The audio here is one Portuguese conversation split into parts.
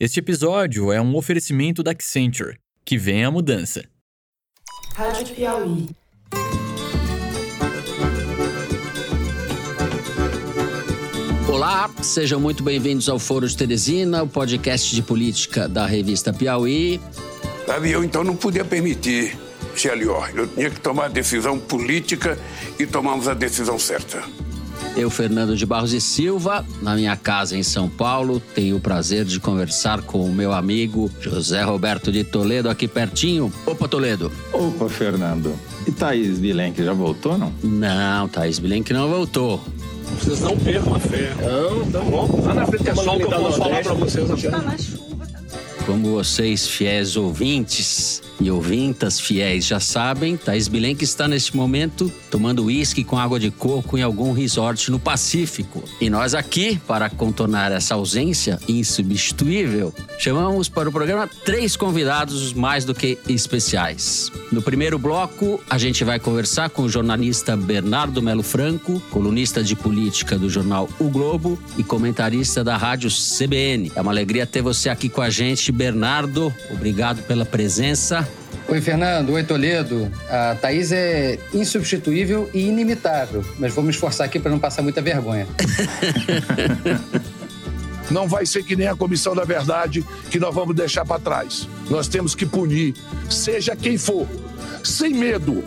Este episódio é um oferecimento da Accenture. Que vem a mudança. Rádio Piauí. Olá, sejam muito bem-vindos ao Foro de Teresina, o podcast de política da revista Piauí. Sabe, eu então não podia permitir, Xelior. Eu tinha que tomar a decisão política e tomamos a decisão certa. Eu, Fernando de Barros e Silva, na minha casa em São Paulo, tenho o prazer de conversar com o meu amigo José Roberto de Toledo, aqui pertinho. Opa, Toledo. Opa, Fernando. E Thaís Bilenque já voltou, não? Não, Thaís Bilenque não voltou. Vocês não percam a fé. Não, tá bom. Lá na frente é só o que eu posso falar pra vocês aqui. Tá na chuva. Como vocês, fiéis ouvintes e ouvintas fiéis, já sabem, Thaís Bilenque está neste momento tomando uísque com água de coco em algum resort no Pacífico. E nós aqui, para contornar essa ausência insubstituível, chamamos para o programa três convidados mais do que especiais. No primeiro bloco, a gente vai conversar com o jornalista Bernardo Melo Franco, colunista de política do jornal O Globo e comentarista da rádio CBN. É uma alegria ter você aqui com a gente, Bernardo. Obrigado pela presença. Oi, Fernando. Oi, Toledo. A Thaís é insubstituível e inimitável, mas vou me esforçar aqui para não passar muita vergonha. Não vai ser que nem a Comissão da Verdade que nós vamos deixar para trás. Nós temos que punir, seja quem for, sem medo.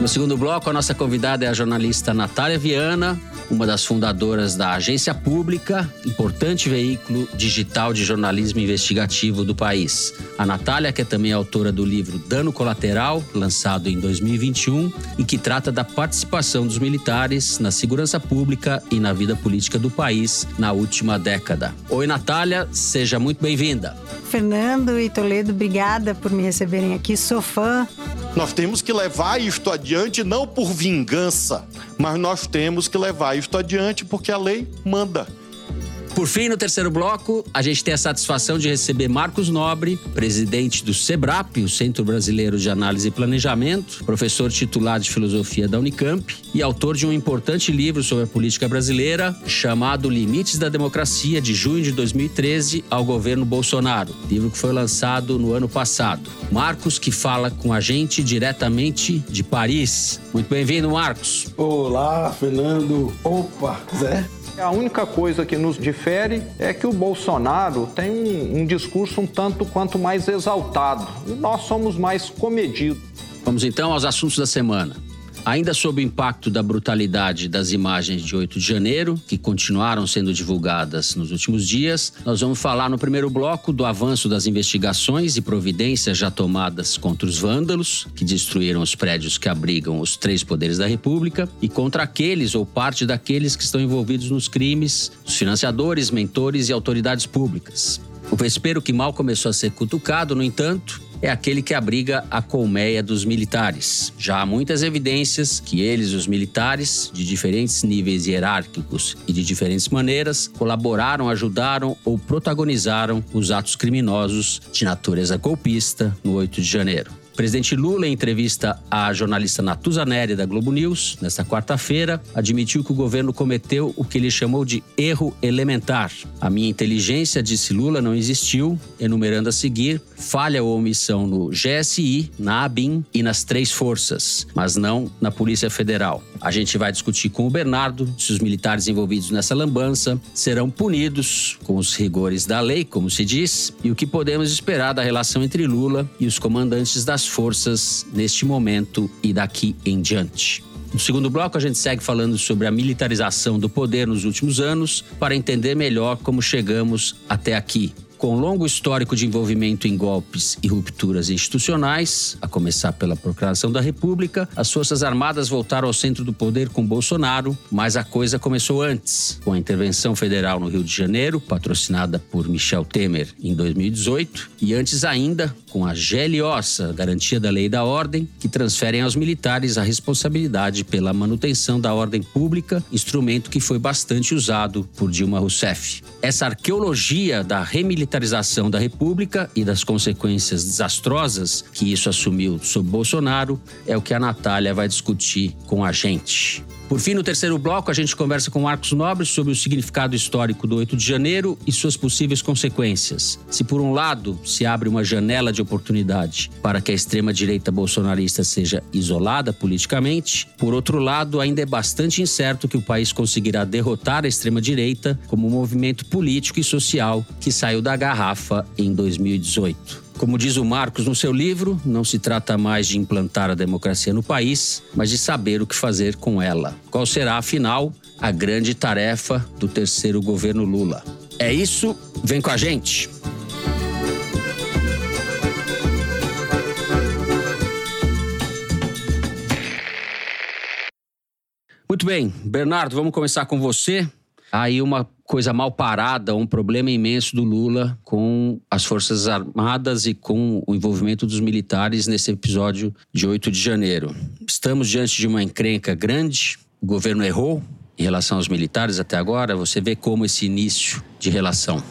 No segundo bloco, a nossa convidada é a jornalista Natália Viana, uma das fundadoras da Agência Pública, importante veículo digital de jornalismo investigativo do país. A Natália, que é também autora do livro Dano Colateral, lançado em 2021, e que trata da participação dos militares na segurança pública e na vida política do país na última década. Oi, Natália, seja muito bem-vinda. Fernando e Toledo, obrigada por me receberem aqui. Sou fã. Nós temos que levar isto adiante não por vingança, mas nós temos que levar isto adiante porque a lei manda. Por fim, no terceiro bloco, a gente tem a satisfação de receber Marcos Nobre, presidente do SEBRAP, o Centro Brasileiro de Análise e Planejamento, professor titular de filosofia da Unicamp e autor de um importante livro sobre a política brasileira chamado Limites da Democracia, de junho de 2013 ao governo Bolsonaro, livro que foi lançado no ano passado. Marcos, que fala com a gente diretamente de Paris. Muito bem-vindo, Marcos. Olá, Fernando. Opa, Zé. A única coisa que nos difere é que o Bolsonaro tem um, um, discurso um tanto quanto mais exaltado e nós somos mais comedidos. Vamos então aos assuntos da semana. Ainda sob o impacto da brutalidade das imagens de 8 de janeiro, que continuaram sendo divulgadas nos últimos dias, nós vamos falar no primeiro bloco do avanço das investigações e providências já tomadas contra os vândalos, que destruíram os prédios que abrigam os três poderes da República, e contra aqueles ou parte daqueles que estão envolvidos nos crimes, os financiadores, mentores e autoridades públicas. O vespeiro que mal começou a ser cutucado, no entanto, é aquele que abriga a colmeia dos militares. Já há muitas evidências que eles, os militares, de diferentes níveis hierárquicos e de diferentes maneiras, colaboraram, ajudaram ou protagonizaram os atos criminosos de natureza golpista no 8 de janeiro. Presidente Lula, em entrevista à jornalista Natuza Neri da Globo News, nesta quarta-feira, admitiu que o governo cometeu o que ele chamou de erro elementar. A minha inteligência, disse Lula, não existiu, enumerando a seguir falha ou omissão no GSI, na ABIN e nas três forças, mas não na Polícia Federal. A gente vai discutir com o Bernardo se os militares envolvidos nessa lambança serão punidos com os rigores da lei, como se diz, e o que podemos esperar da relação entre Lula e os comandantes das forças neste momento e daqui em diante. No segundo bloco, a gente segue falando sobre a militarização do poder nos últimos anos para entender melhor como chegamos até aqui. Com longo histórico de envolvimento em golpes e rupturas institucionais, a começar pela Procuração da República, as Forças Armadas voltaram ao centro do poder com Bolsonaro, mas a coisa começou antes, com a intervenção federal no Rio de Janeiro, patrocinada por Michel Temer em 2018, e antes ainda com a GLOS, a Garantia da Lei e da Ordem, que transferem aos militares a responsabilidade pela manutenção da ordem pública, instrumento que foi bastante usado por Dilma Rousseff. Essa arqueologia da remilitarização da República e das consequências desastrosas que isso assumiu sob Bolsonaro é o que a Natália vai discutir com a gente. Por fim, no terceiro bloco, a gente conversa com Marcos Nobre sobre o significado histórico do 8 de janeiro e suas possíveis consequências. Se, por um lado, se abre uma janela de oportunidade para que a extrema-direita bolsonarista seja isolada politicamente, por outro lado, ainda é bastante incerto que o país conseguirá derrotar a extrema-direita como movimento político e social que saiu da garrafa em 2018. Como diz o Marcos no seu livro, não se trata mais de implantar a democracia no país, mas de saber o que fazer com ela. Qual será, afinal, a grande tarefa do terceiro governo Lula? É isso, vem com a gente! Muito bem, Bernardo, vamos começar com você. Aí uma coisa mal parada, um problema imenso do Lula com as Forças Armadas e com o envolvimento dos militares nesse episódio de 8 de janeiro. Estamos diante de uma encrenca grande, o governo errou em relação aos militares até agora. Você vê como esse início de relação.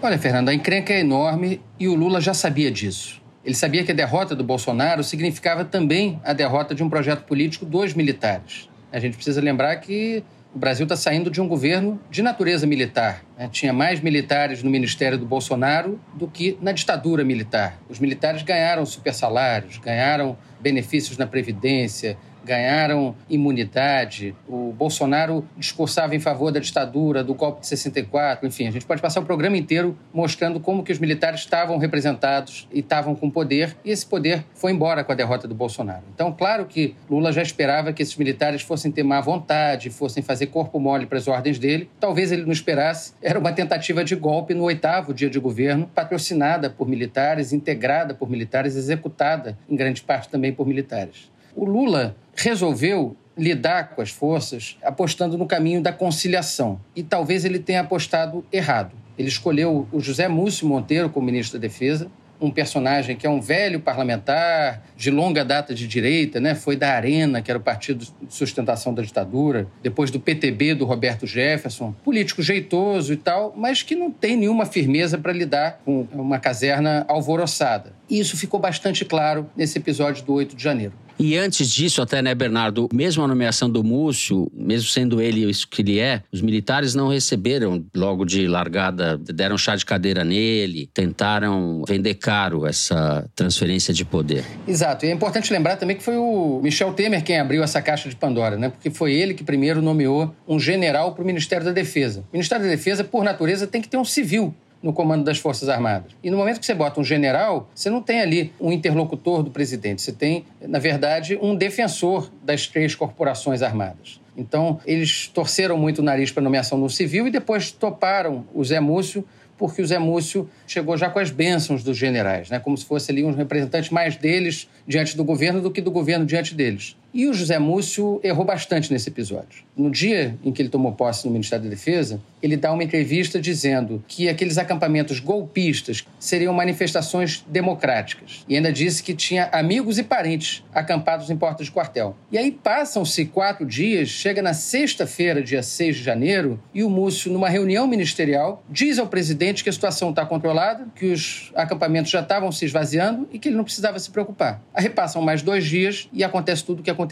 Olha, Fernando, a encrenca é enorme e o Lula já sabia disso. Ele sabia que a derrota do Bolsonaro significava também a derrota de um projeto político dos militares. A gente precisa lembrar que o Brasil está saindo de um governo de natureza militar. Né? Tinha mais militares no ministério do Bolsonaro do que na ditadura militar. Os militares ganharam super salários, ganharam benefícios na Previdência, ganharam imunidade. O Bolsonaro discursava em favor da ditadura, do golpe de 64, enfim, a gente pode passar o programa inteiro mostrando como que os militares estavam representados e estavam com poder, e esse poder foi embora com a derrota do Bolsonaro. Então, claro que Lula já esperava que esses militares fossem ter má vontade, fossem fazer corpo mole para as ordens dele. Talvez ele não esperasse. Era uma tentativa de golpe no oitavo dia de governo, patrocinada por militares, integrada por militares, executada em grande parte também por militares. O Lula resolveu lidar com as forças apostando no caminho da conciliação. E talvez ele tenha apostado errado. Ele escolheu o José Múcio Monteiro como ministro da Defesa, um personagem que é um velho parlamentar de longa data de direita, né? Foi da Arena, que era o partido de sustentação da ditadura, depois do PTB do Roberto Jefferson, político jeitoso e tal, mas que não tem nenhuma firmeza para lidar com uma caserna alvoroçada. E isso ficou bastante claro nesse episódio do 8 de janeiro. E antes disso, até, né, Bernardo, mesmo a nomeação do Múcio, mesmo sendo ele isso que ele é, os militares não receberam logo de largada, deram chá de cadeira nele, tentaram vender caro essa transferência de poder. Exato. E é importante lembrar também que foi o Michel Temer quem abriu essa caixa de Pandora, né? Porque foi ele que primeiro nomeou um general para o Ministério da Defesa. O Ministério da Defesa, por natureza, tem que ter um civil no comando das Forças Armadas. E no momento que você bota um general, você não tem ali um interlocutor do presidente, você tem, na verdade, um defensor das três corporações armadas. Então, eles torceram muito o nariz para a nomeação no civil e depois toparam o Zé Múcio porque o Zé Múcio chegou já com as bênçãos dos generais, né? como se fosse ali um representante mais deles diante do governo do que do governo diante deles. E o José Múcio errou bastante nesse episódio. No dia em que ele tomou posse no Ministério da Defesa, ele dá uma entrevista dizendo que aqueles acampamentos golpistas seriam manifestações democráticas. E ainda disse que tinha amigos e parentes acampados em portas de quartel. E aí passam-se quatro dias, chega na sexta-feira, dia 6 de janeiro, e o Múcio, numa reunião ministerial, diz ao presidente que a situação está controlada, que os acampamentos já estavam se esvaziando e que ele não precisava se preocupar. Aí repassam mais dois dias e acontece tudo o que aconteceu.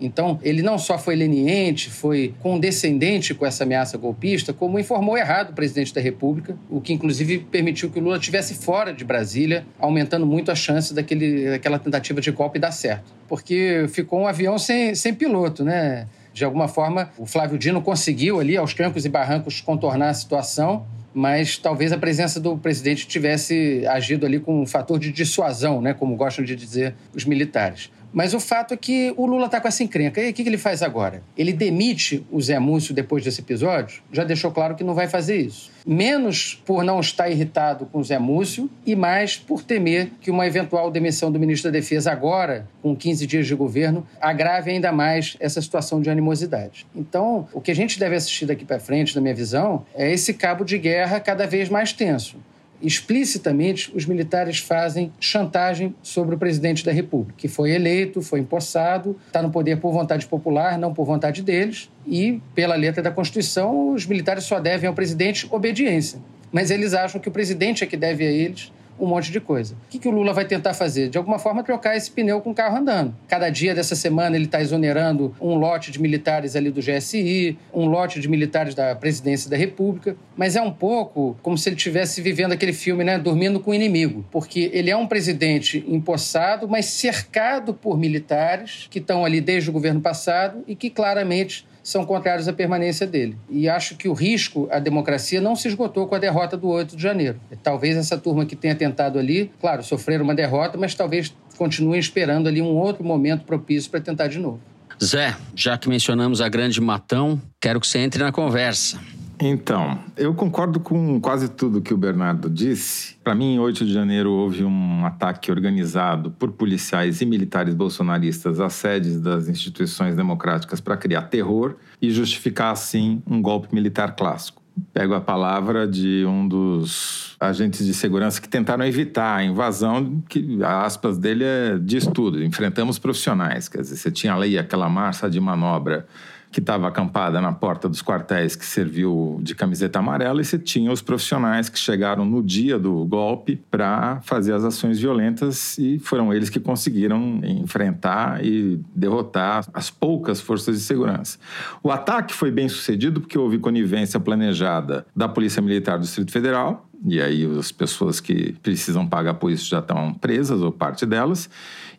Então, ele não só foi leniente, foi condescendente com essa ameaça golpista, como informou errado o presidente da República, o que inclusive permitiu que o Lula estivesse fora de Brasília, aumentando muito a chance daquele, daquela tentativa de golpe dar certo. Porque ficou um avião sem, sem piloto, né? De alguma forma, o Flávio Dino conseguiu ali, aos trancos e barrancos, contornar a situação, mas talvez a presença do presidente tivesse agido ali com um fator de dissuasão, né? Como gostam de dizer os militares. Mas o fato é que o Lula está com essa encrenca. E o que ele faz agora? Ele demite o Zé Múcio depois desse episódio? Já deixou claro que não vai fazer isso. Menos por não estar irritado com o Zé Múcio e mais por temer que uma eventual demissão do ministro da Defesa agora, com 15 dias de governo, agrave ainda mais essa situação de animosidade. Então, o que a gente deve assistir daqui para frente, na minha visão, é esse cabo de guerra cada vez mais tenso explicitamente os militares fazem chantagem sobre o presidente da República, que foi eleito, foi empossado, está no poder por vontade popular, não por vontade deles, e pela letra da Constituição, os militares só devem ao presidente obediência. Mas eles acham que o presidente é que deve a eles um monte de coisa. O que, que o Lula vai tentar fazer? De alguma forma, trocar esse pneu com o carro andando. Cada dia dessa semana ele está exonerando um lote de militares ali do GSI, um lote de militares da presidência da República, mas é um pouco como se ele estivesse vivendo aquele filme, né, dormindo com o inimigo, porque ele é um presidente empossado, mas cercado por militares que estão ali desde o governo passado e que claramente são contrários à permanência dele. E acho que o risco à democracia não se esgotou com a derrota do 8 de janeiro. Talvez essa turma que tenha tentado ali, claro, sofrer uma derrota, mas talvez continuem esperando ali um outro momento propício para tentar de novo. Zé, já que mencionamos a Grande Matão, quero que você entre na conversa. Então, eu concordo com quase tudo que o Bernardo disse. Para mim, em 8 de janeiro houve um ataque organizado por policiais e militares bolsonaristas às sedes das instituições democráticas para criar terror e justificar, assim, um golpe militar clássico. Pego a palavra de um dos agentes de segurança que tentaram evitar a invasão, que a aspas dele é diz tudo. Enfrentamos profissionais, quer dizer, você tinha ali aquela massa de manobra que estava acampada na porta dos quartéis que serviu de camiseta amarela e você tinha os profissionais que chegaram no dia do golpe para fazer as ações violentas e foram eles que conseguiram enfrentar e derrotar as poucas forças de segurança. O ataque foi bem sucedido porque houve conivência planejada da Polícia Militar do Distrito Federal, e aí as pessoas que precisam pagar por isso já estão presas, ou parte delas,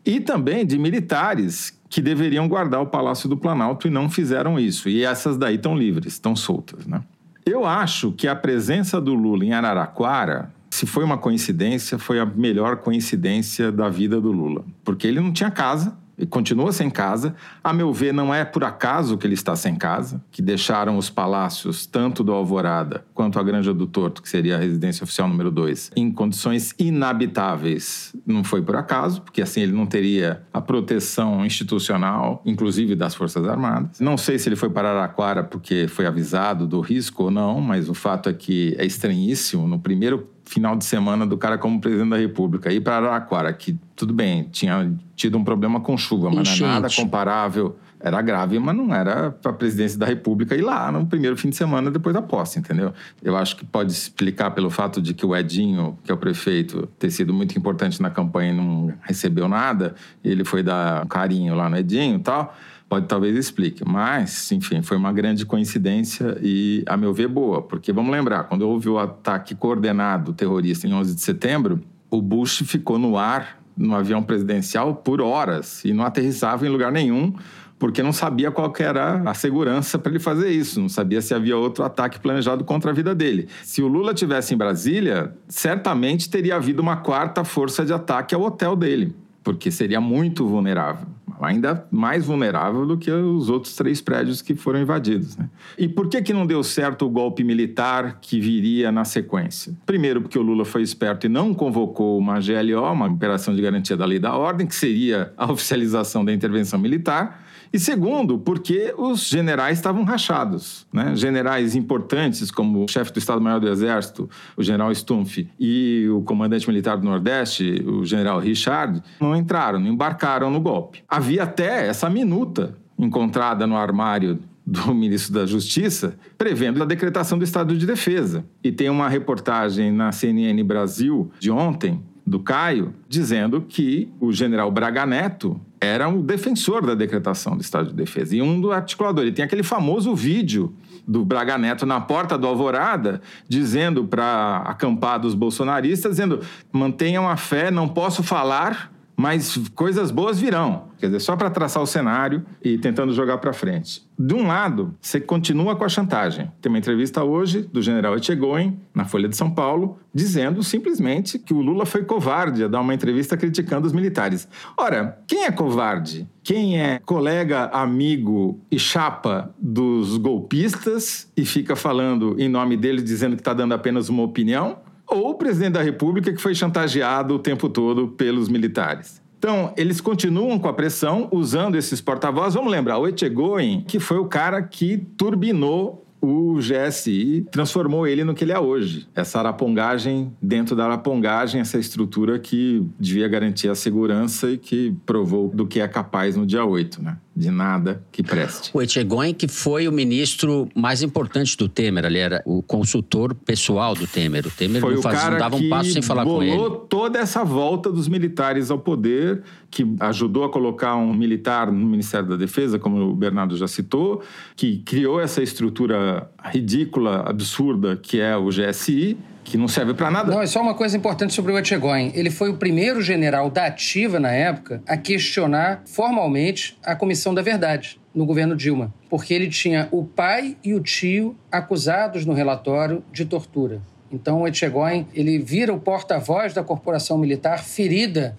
e também de militares que deveriam guardar o Palácio do Planalto e não fizeram isso. E essas daí estão livres, estão soltas, né? Eu acho que a presença do Lula em Araraquara, se foi uma coincidência, foi a melhor coincidência da vida do Lula, porque ele não tinha casa, continua sem casa. A meu ver, não é por acaso que ele está sem casa, que deixaram os palácios, tanto do Alvorada quanto a Granja do Torto, que seria a residência oficial número 2, em condições inabitáveis. Não foi por acaso, porque assim ele não teria a proteção institucional, inclusive das Forças Armadas. Não sei se ele foi para Araraquara porque foi avisado do risco ou não, mas o fato é que é estranhíssimo. No primeiro final de semana do cara como presidente da República. Ir para Araraquara, que tudo bem, tinha tido um problema com chuva, mas Enchente. não é nada comparável. Era grave, mas não era para a presidência da República ir lá no primeiro fim de semana depois da posse, entendeu? Eu acho que pode explicar pelo fato de que o Edinho, que é o prefeito, ter sido muito importante na campanha e não recebeu nada, ele foi dar um carinho lá no Edinho e tal pode talvez explique. Mas, enfim, foi uma grande coincidência e, a meu ver, boa. Porque, vamos lembrar, quando houve o ataque coordenado terrorista em 11 de setembro, o Bush ficou no ar, no avião presidencial, por horas e não aterrissava em lugar nenhum porque não sabia qual era a segurança para ele fazer isso, não sabia se havia outro ataque planejado contra a vida dele. Se o Lula tivesse em Brasília, certamente teria havido uma quarta força de ataque ao hotel dele, porque seria muito vulnerável ainda mais vulnerável do que os outros três prédios que foram invadidos. Né? E por que, que não deu certo o golpe militar que viria na sequência? Primeiro, porque o Lula foi esperto e não convocou uma GLO, uma Operação de Garantia da Lei da Ordem, que seria a oficialização da intervenção militar. E segundo, porque os generais estavam rachados. Né? Generais importantes, como o chefe do Estado-Maior do Exército, o general Stumpf, e o comandante militar do Nordeste, o general Richard, não entraram, não embarcaram no golpe. Havia até essa minuta encontrada no armário do ministro da Justiça, prevendo a decretação do estado de defesa. E tem uma reportagem na CNN Brasil de ontem, do Caio, dizendo que o general Braga Neto era um defensor da decretação do estado de defesa e um do articulador. Ele tem aquele famoso vídeo do Braga Neto na porta do Alvorada, dizendo para acampados bolsonaristas, dizendo: mantenham a fé, não posso falar, mas coisas boas virão. Quer dizer, só para traçar o cenário e tentando jogar para frente. De um lado, você continua com a chantagem. Tem uma entrevista hoje do general Etchegoin, na Folha de São Paulo, dizendo simplesmente que o Lula foi covarde a dar uma entrevista criticando os militares. Ora, quem é covarde? Quem é colega, amigo e chapa dos golpistas e fica falando em nome deles, dizendo que está dando apenas uma opinião? Ou o presidente da República que foi chantageado o tempo todo pelos militares? Então, eles continuam com a pressão, usando esses porta-vozes. Vamos lembrar, o Etchegoin, que foi o cara que turbinou o GSI transformou ele no que ele é hoje. Essa arapongagem, dentro da arapongagem, essa estrutura que devia garantir a segurança e que provou do que é capaz no dia 8, né? De nada que preste. O Etchegóin, que foi o ministro mais importante do Temer, ele era o consultor pessoal do Temer. O Temer foi não, fazia, não dava um passo sem falar com ele. bolou toda essa volta dos militares ao poder, que ajudou a colocar um militar no Ministério da Defesa, como o Bernardo já citou, que criou essa estrutura ridícula, absurda, que é o GSI, que não serve para nada. Não, é só uma coisa importante sobre o Etchegóin. Ele foi o primeiro general da ativa na época a questionar formalmente a Comissão da Verdade no governo Dilma, porque ele tinha o pai e o tio acusados no relatório de tortura. Então o Etchegóin, ele vira o porta-voz da corporação militar ferida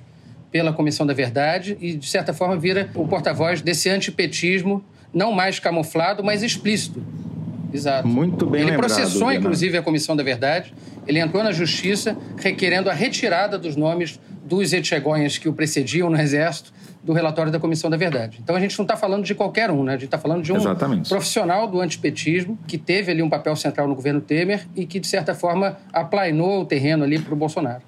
pela Comissão da Verdade e de certa forma vira o porta-voz desse antipetismo não mais camuflado, mas explícito. Exato. Muito bem Ele lembrado, processou, inclusive, a Comissão da Verdade. Ele entrou na justiça requerendo a retirada dos nomes dos etchegonhas que o precediam no Exército do relatório da Comissão da Verdade. Então a gente não está falando de qualquer um, né? A gente está falando de um Exatamente. profissional do antipetismo que teve ali um papel central no governo Temer e que, de certa forma, aplainou o terreno ali para o Bolsonaro.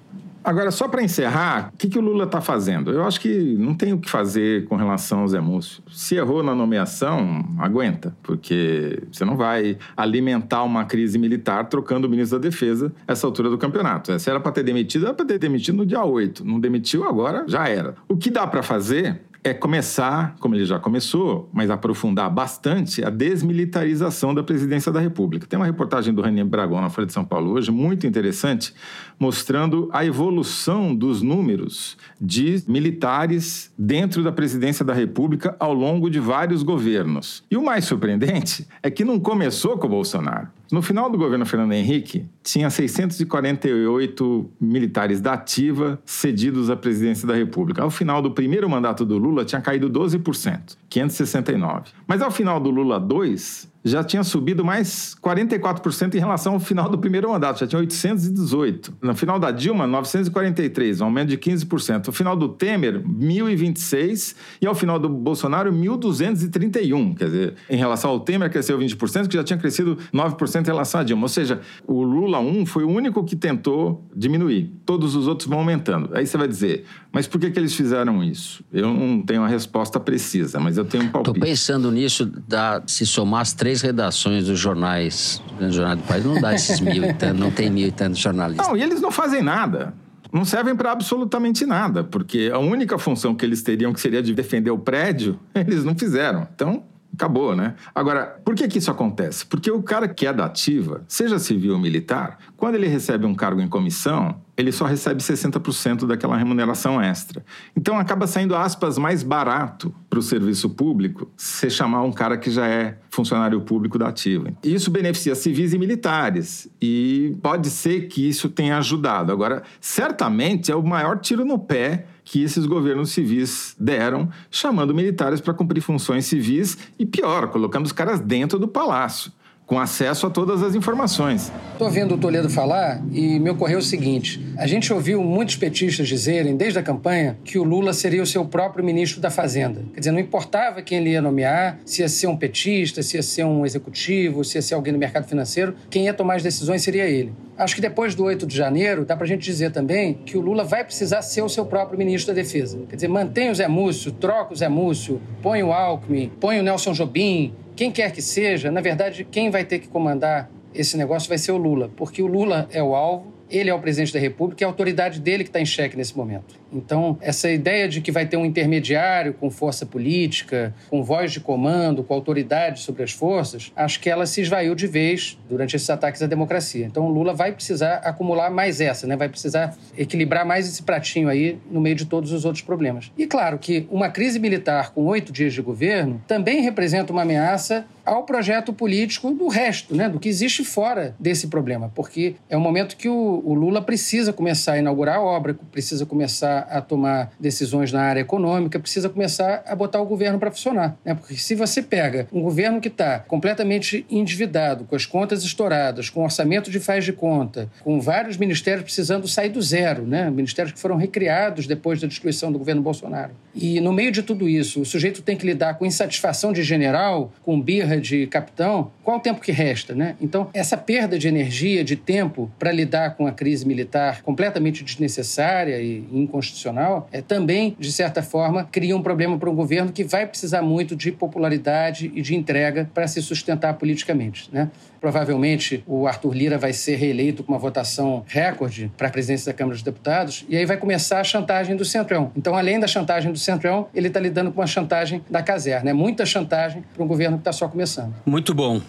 Agora, só para encerrar, o que, que o Lula está fazendo? Eu acho que não tem o que fazer com relação ao Zé Múcio. Se errou na nomeação, aguenta, porque você não vai alimentar uma crise militar trocando o ministro da Defesa essa altura do campeonato. Se era para ter demitido, era para ter demitido no dia 8. Não demitiu agora, já era. O que dá para fazer é começar, como ele já começou, mas aprofundar bastante a desmilitarização da presidência da República. Tem uma reportagem do René Bragon na Folha de São Paulo hoje, muito interessante, mostrando a evolução dos números de militares dentro da presidência da República ao longo de vários governos. E o mais surpreendente é que não começou com o Bolsonaro. No final do governo Fernando Henrique, tinha 648 militares da ativa cedidos à presidência da República. Ao final do primeiro mandato do Lula, tinha caído 12%, 569. Mas ao final do Lula 2, já tinha subido mais 44% em relação ao final do primeiro mandato, já tinha 818. No final da Dilma, 943, um aumento de 15%. No final do Temer, 1.026 e ao final do Bolsonaro, 1.231. Quer dizer, em relação ao Temer, cresceu 20%, que já tinha crescido 9% em relação à Dilma. Ou seja, o Lula 1 foi o único que tentou diminuir. Todos os outros vão aumentando. Aí você vai dizer, mas por que, que eles fizeram isso? Eu não tenho uma resposta precisa, mas eu tenho um palpite. Estou pensando nisso, dá, se somar as três redações dos jornais, do Jornal do País, não dá esses mil e tantos, não tem mil e tantos jornalistas. Não, e eles não fazem nada. Não servem para absolutamente nada, porque a única função que eles teriam, que seria de defender o prédio, eles não fizeram. Então, acabou, né? Agora, por que, que isso acontece? Porque o cara que é da ativa, seja civil ou militar, quando ele recebe um cargo em comissão, ele só recebe 60% daquela remuneração extra. Então acaba saindo, aspas, mais barato para o serviço público você chamar um cara que já é funcionário público da ativa. Isso beneficia civis e militares e pode ser que isso tenha ajudado. Agora, certamente é o maior tiro no pé que esses governos civis deram, chamando militares para cumprir funções civis e, pior, colocando os caras dentro do palácio com acesso a todas as informações. Estou ouvindo o Toledo falar e me ocorreu o seguinte: a gente ouviu muitos petistas dizerem, desde a campanha, que o Lula seria o seu próprio ministro da Fazenda. Quer dizer, não importava quem ele ia nomear, se ia ser um petista, se ia ser um executivo, se ia ser alguém do mercado financeiro, quem ia tomar as decisões seria ele. Acho que depois do 8 de janeiro, dá pra gente dizer também que o Lula vai precisar ser o seu próprio ministro da Defesa. Quer dizer, mantém o Zé Múcio, troca o Zé Múcio, põe o Alckmin, põe o Nelson Jobim, quem quer que seja, na verdade, quem vai ter que comandar esse negócio vai ser o Lula, porque o Lula é o alvo, ele é o presidente da República e é a autoridade dele que está em xeque nesse momento. Então, essa ideia de que vai ter um intermediário com força política, com voz de comando, com autoridade sobre as forças, acho que ela se esvaiu de vez durante esses ataques à democracia. Então, Lula vai precisar acumular mais essa, né? vai precisar equilibrar mais esse pratinho aí no meio de todos os outros problemas. E claro que uma crise militar com oito dias de governo também representa uma ameaça ao projeto político do resto, né? do que existe fora desse problema, porque é o momento que o, o Lula precisa começar a inaugurar a obra, precisa começar a tomar decisões na área econômica, precisa começar a botar o governo para funcionar. Né? Porque se você pega um governo que está completamente endividado, com as contas estouradas, com orçamento de faz de conta, com vários ministérios precisando sair do zero, né? ministérios que foram recriados depois da destruição do governo Bolsonaro. E no meio de tudo isso, o sujeito tem que lidar com insatisfação de general, com birra honra de capitão, qual o tempo que resta, né? Então, essa perda de energia, de tempo para lidar com a crise militar completamente desnecessária e inconstitucional, é também, de certa forma, cria um problema para um governo que vai precisar muito de popularidade e de entrega para se sustentar politicamente, né? Provavelmente o Arthur Lira vai ser reeleito com uma votação recorde para a presidência da Câmara dos Deputados, e aí vai começar a chantagem do Centrão. Então, além da chantagem do Centrão, ele está lidando com a chantagem da caserna. É muita chantagem para um governo que está só começando. Muito bom.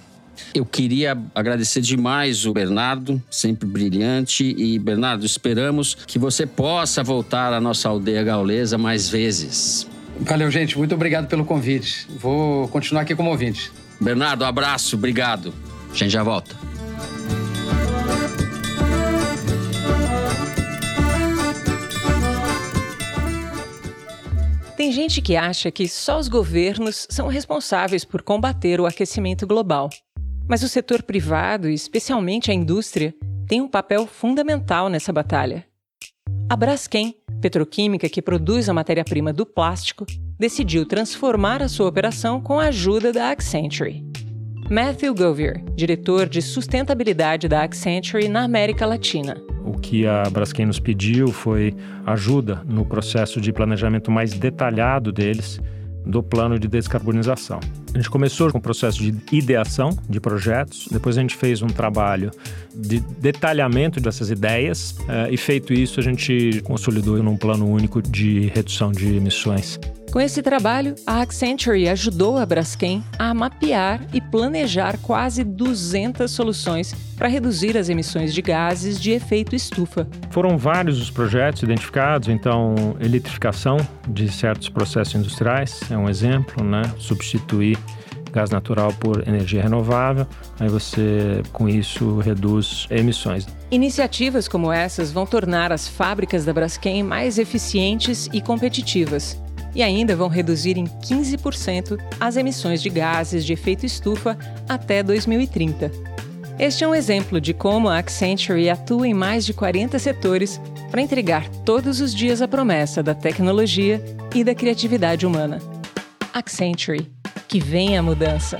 Eu queria agradecer demais o Bernardo, sempre brilhante. E, Bernardo, esperamos que você possa voltar à nossa aldeia gaulesa mais vezes. Valeu, gente. Muito obrigado pelo convite. Vou continuar aqui como ouvinte. Bernardo, abraço. Obrigado. A gente já volta. Tem gente que acha que só os governos são responsáveis por combater o aquecimento global. Mas o setor privado, especialmente a indústria, tem um papel fundamental nessa batalha. A Braskem, petroquímica que produz a matéria-prima do plástico, decidiu transformar a sua operação com a ajuda da Accenture. Matthew Govier, diretor de sustentabilidade da Accenture na América Latina. O que a Braskem nos pediu foi ajuda no processo de planejamento mais detalhado deles do plano de descarbonização. A gente começou com o processo de ideação de projetos, depois a gente fez um trabalho de detalhamento dessas ideias eh, e feito isso a gente consolidou num plano único de redução de emissões. Com esse trabalho, a Accenture ajudou a Braskem a mapear e planejar quase 200 soluções para reduzir as emissões de gases de efeito estufa. Foram vários os projetos identificados, então eletrificação de certos processos industriais é um exemplo, né? Substituir gás natural por energia renovável, aí você com isso reduz emissões. Iniciativas como essas vão tornar as fábricas da Braskem mais eficientes e competitivas e ainda vão reduzir em 15% as emissões de gases de efeito estufa até 2030. Este é um exemplo de como a Accenture atua em mais de 40 setores para entregar todos os dias a promessa da tecnologia e da criatividade humana. Accenture, que vem a mudança.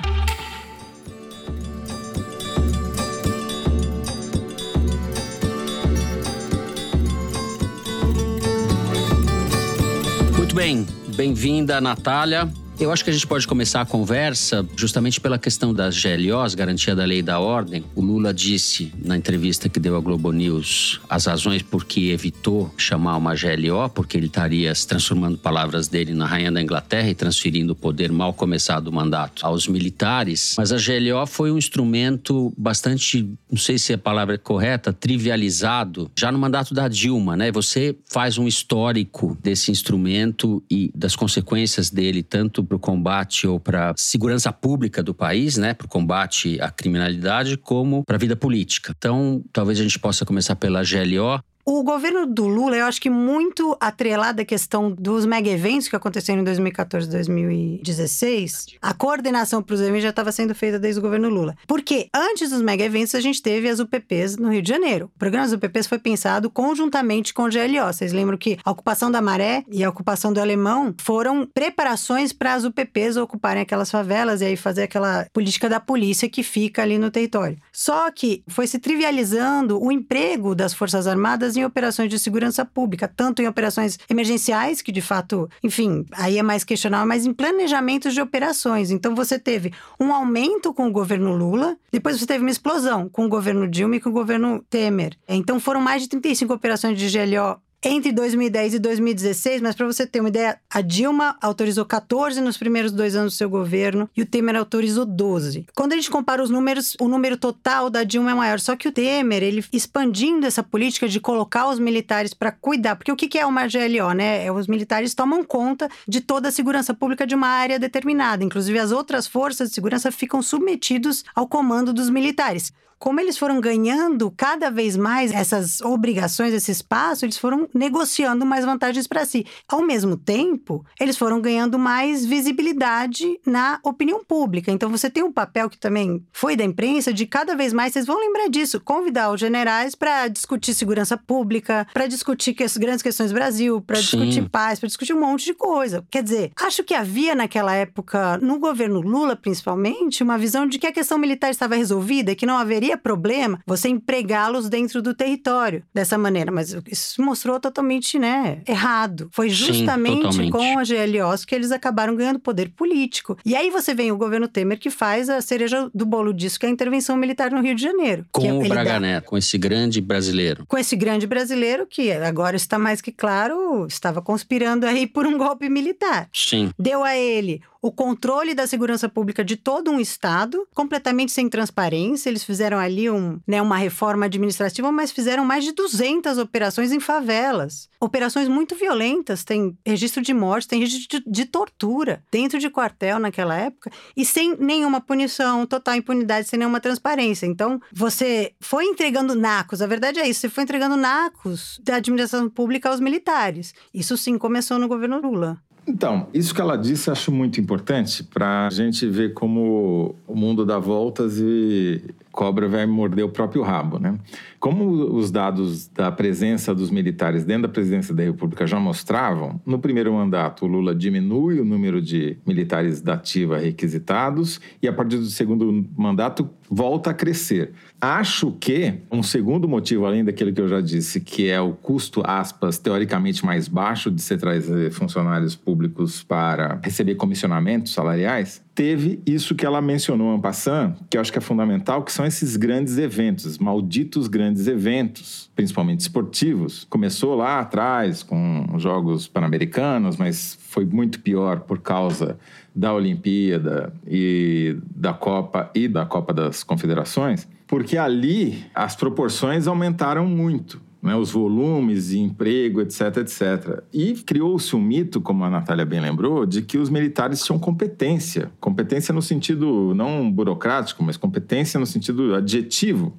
Muito bem, bem-vinda, Natália. Eu acho que a gente pode começar a conversa justamente pela questão das GLOs, garantia da lei e da ordem. O Lula disse na entrevista que deu à Globo News as razões por que evitou chamar uma GLO, porque ele estaria se transformando palavras dele na rainha da Inglaterra e transferindo o poder mal começado o mandato aos militares. Mas a GLO foi um instrumento bastante, não sei se a palavra é correta, trivializado já no mandato da Dilma, né? Você faz um histórico desse instrumento e das consequências dele tanto para o combate ou para segurança pública do país, né, para o combate à criminalidade, como para a vida política. Então, talvez a gente possa começar pela GLO. O governo do Lula, eu acho que muito atrelado à questão dos mega eventos que aconteceram em 2014 e 2016, a coordenação para os eventos já estava sendo feita desde o governo Lula. Porque antes dos mega eventos, a gente teve as UPPs no Rio de Janeiro. O programa das UPPs foi pensado conjuntamente com o GLO. Vocês lembram que a ocupação da Maré e a ocupação do Alemão foram preparações para as UPPs ocuparem aquelas favelas e aí fazer aquela política da polícia que fica ali no território. Só que foi se trivializando o emprego das Forças Armadas em operações de segurança pública, tanto em operações emergenciais, que de fato, enfim, aí é mais questionável, mas em planejamentos de operações. Então você teve um aumento com o governo Lula, depois você teve uma explosão com o governo Dilma e com o governo Temer. Então foram mais de 35 operações de GLO entre 2010 e 2016, mas para você ter uma ideia, a Dilma autorizou 14 nos primeiros dois anos do seu governo e o Temer autorizou 12. Quando a gente compara os números, o número total da Dilma é maior. Só que o Temer, ele expandindo essa política de colocar os militares para cuidar, porque o que é uma GLO, né? É, os militares tomam conta de toda a segurança pública de uma área determinada. Inclusive, as outras forças de segurança ficam submetidos ao comando dos militares. Como eles foram ganhando cada vez mais essas obrigações, esse espaço, eles foram negociando mais vantagens para si. Ao mesmo tempo, eles foram ganhando mais visibilidade na opinião pública. Então você tem um papel que também foi da imprensa de cada vez mais, vocês vão lembrar disso, convidar os generais para discutir segurança pública, para discutir que as grandes questões do Brasil, para discutir paz, para discutir um monte de coisa. Quer dizer, acho que havia naquela época, no governo Lula principalmente, uma visão de que a questão militar estava resolvida, que não haveria problema você empregá-los dentro do território dessa maneira. Mas isso mostrou totalmente, né, errado. Foi justamente Sim, com a GLOs que eles acabaram ganhando poder político. E aí você vem o governo Temer que faz a cereja do bolo disso, que é a intervenção militar no Rio de Janeiro. Com que o Braga dá- Neto, com esse grande brasileiro. com esse grande brasileiro que agora está mais que claro, estava conspirando aí por um golpe militar. Sim. Deu a ele o controle da segurança pública de todo um estado, completamente sem transparência. Eles fizeram ali um, né, uma reforma administrativa, mas fizeram mais de 200 operações em favelas. Operações muito violentas, tem registro de morte, tem registro de, de tortura dentro de quartel naquela época e sem nenhuma punição, total impunidade, sem nenhuma transparência. Então, você foi entregando nacos, a verdade é isso, você foi entregando nacos da administração pública aos militares. Isso sim começou no governo Lula. Então, isso que ela disse eu acho muito importante para a gente ver como o mundo dá voltas e cobra vai morder o próprio rabo, né? Como os dados da presença dos militares dentro da presidência da República já mostravam, no primeiro mandato o Lula diminui o número de militares da ativa requisitados e a partir do segundo mandato volta a crescer. Acho que um segundo motivo, além daquele que eu já disse, que é o custo, aspas, teoricamente mais baixo de se trazer funcionários públicos para receber comissionamentos salariais, teve isso que ela mencionou en passant, que eu acho que é fundamental, que são esses grandes eventos, malditos grandes eventos, principalmente esportivos. Começou lá atrás com os Jogos Pan-Americanos, mas foi muito pior por causa da Olimpíada e da Copa e da Copa das Confederações, porque ali as proporções aumentaram muito. Né, os volumes de emprego, etc, etc. E criou-se um mito, como a Natália bem lembrou, de que os militares tinham competência. Competência no sentido não burocrático, mas competência no sentido adjetivo.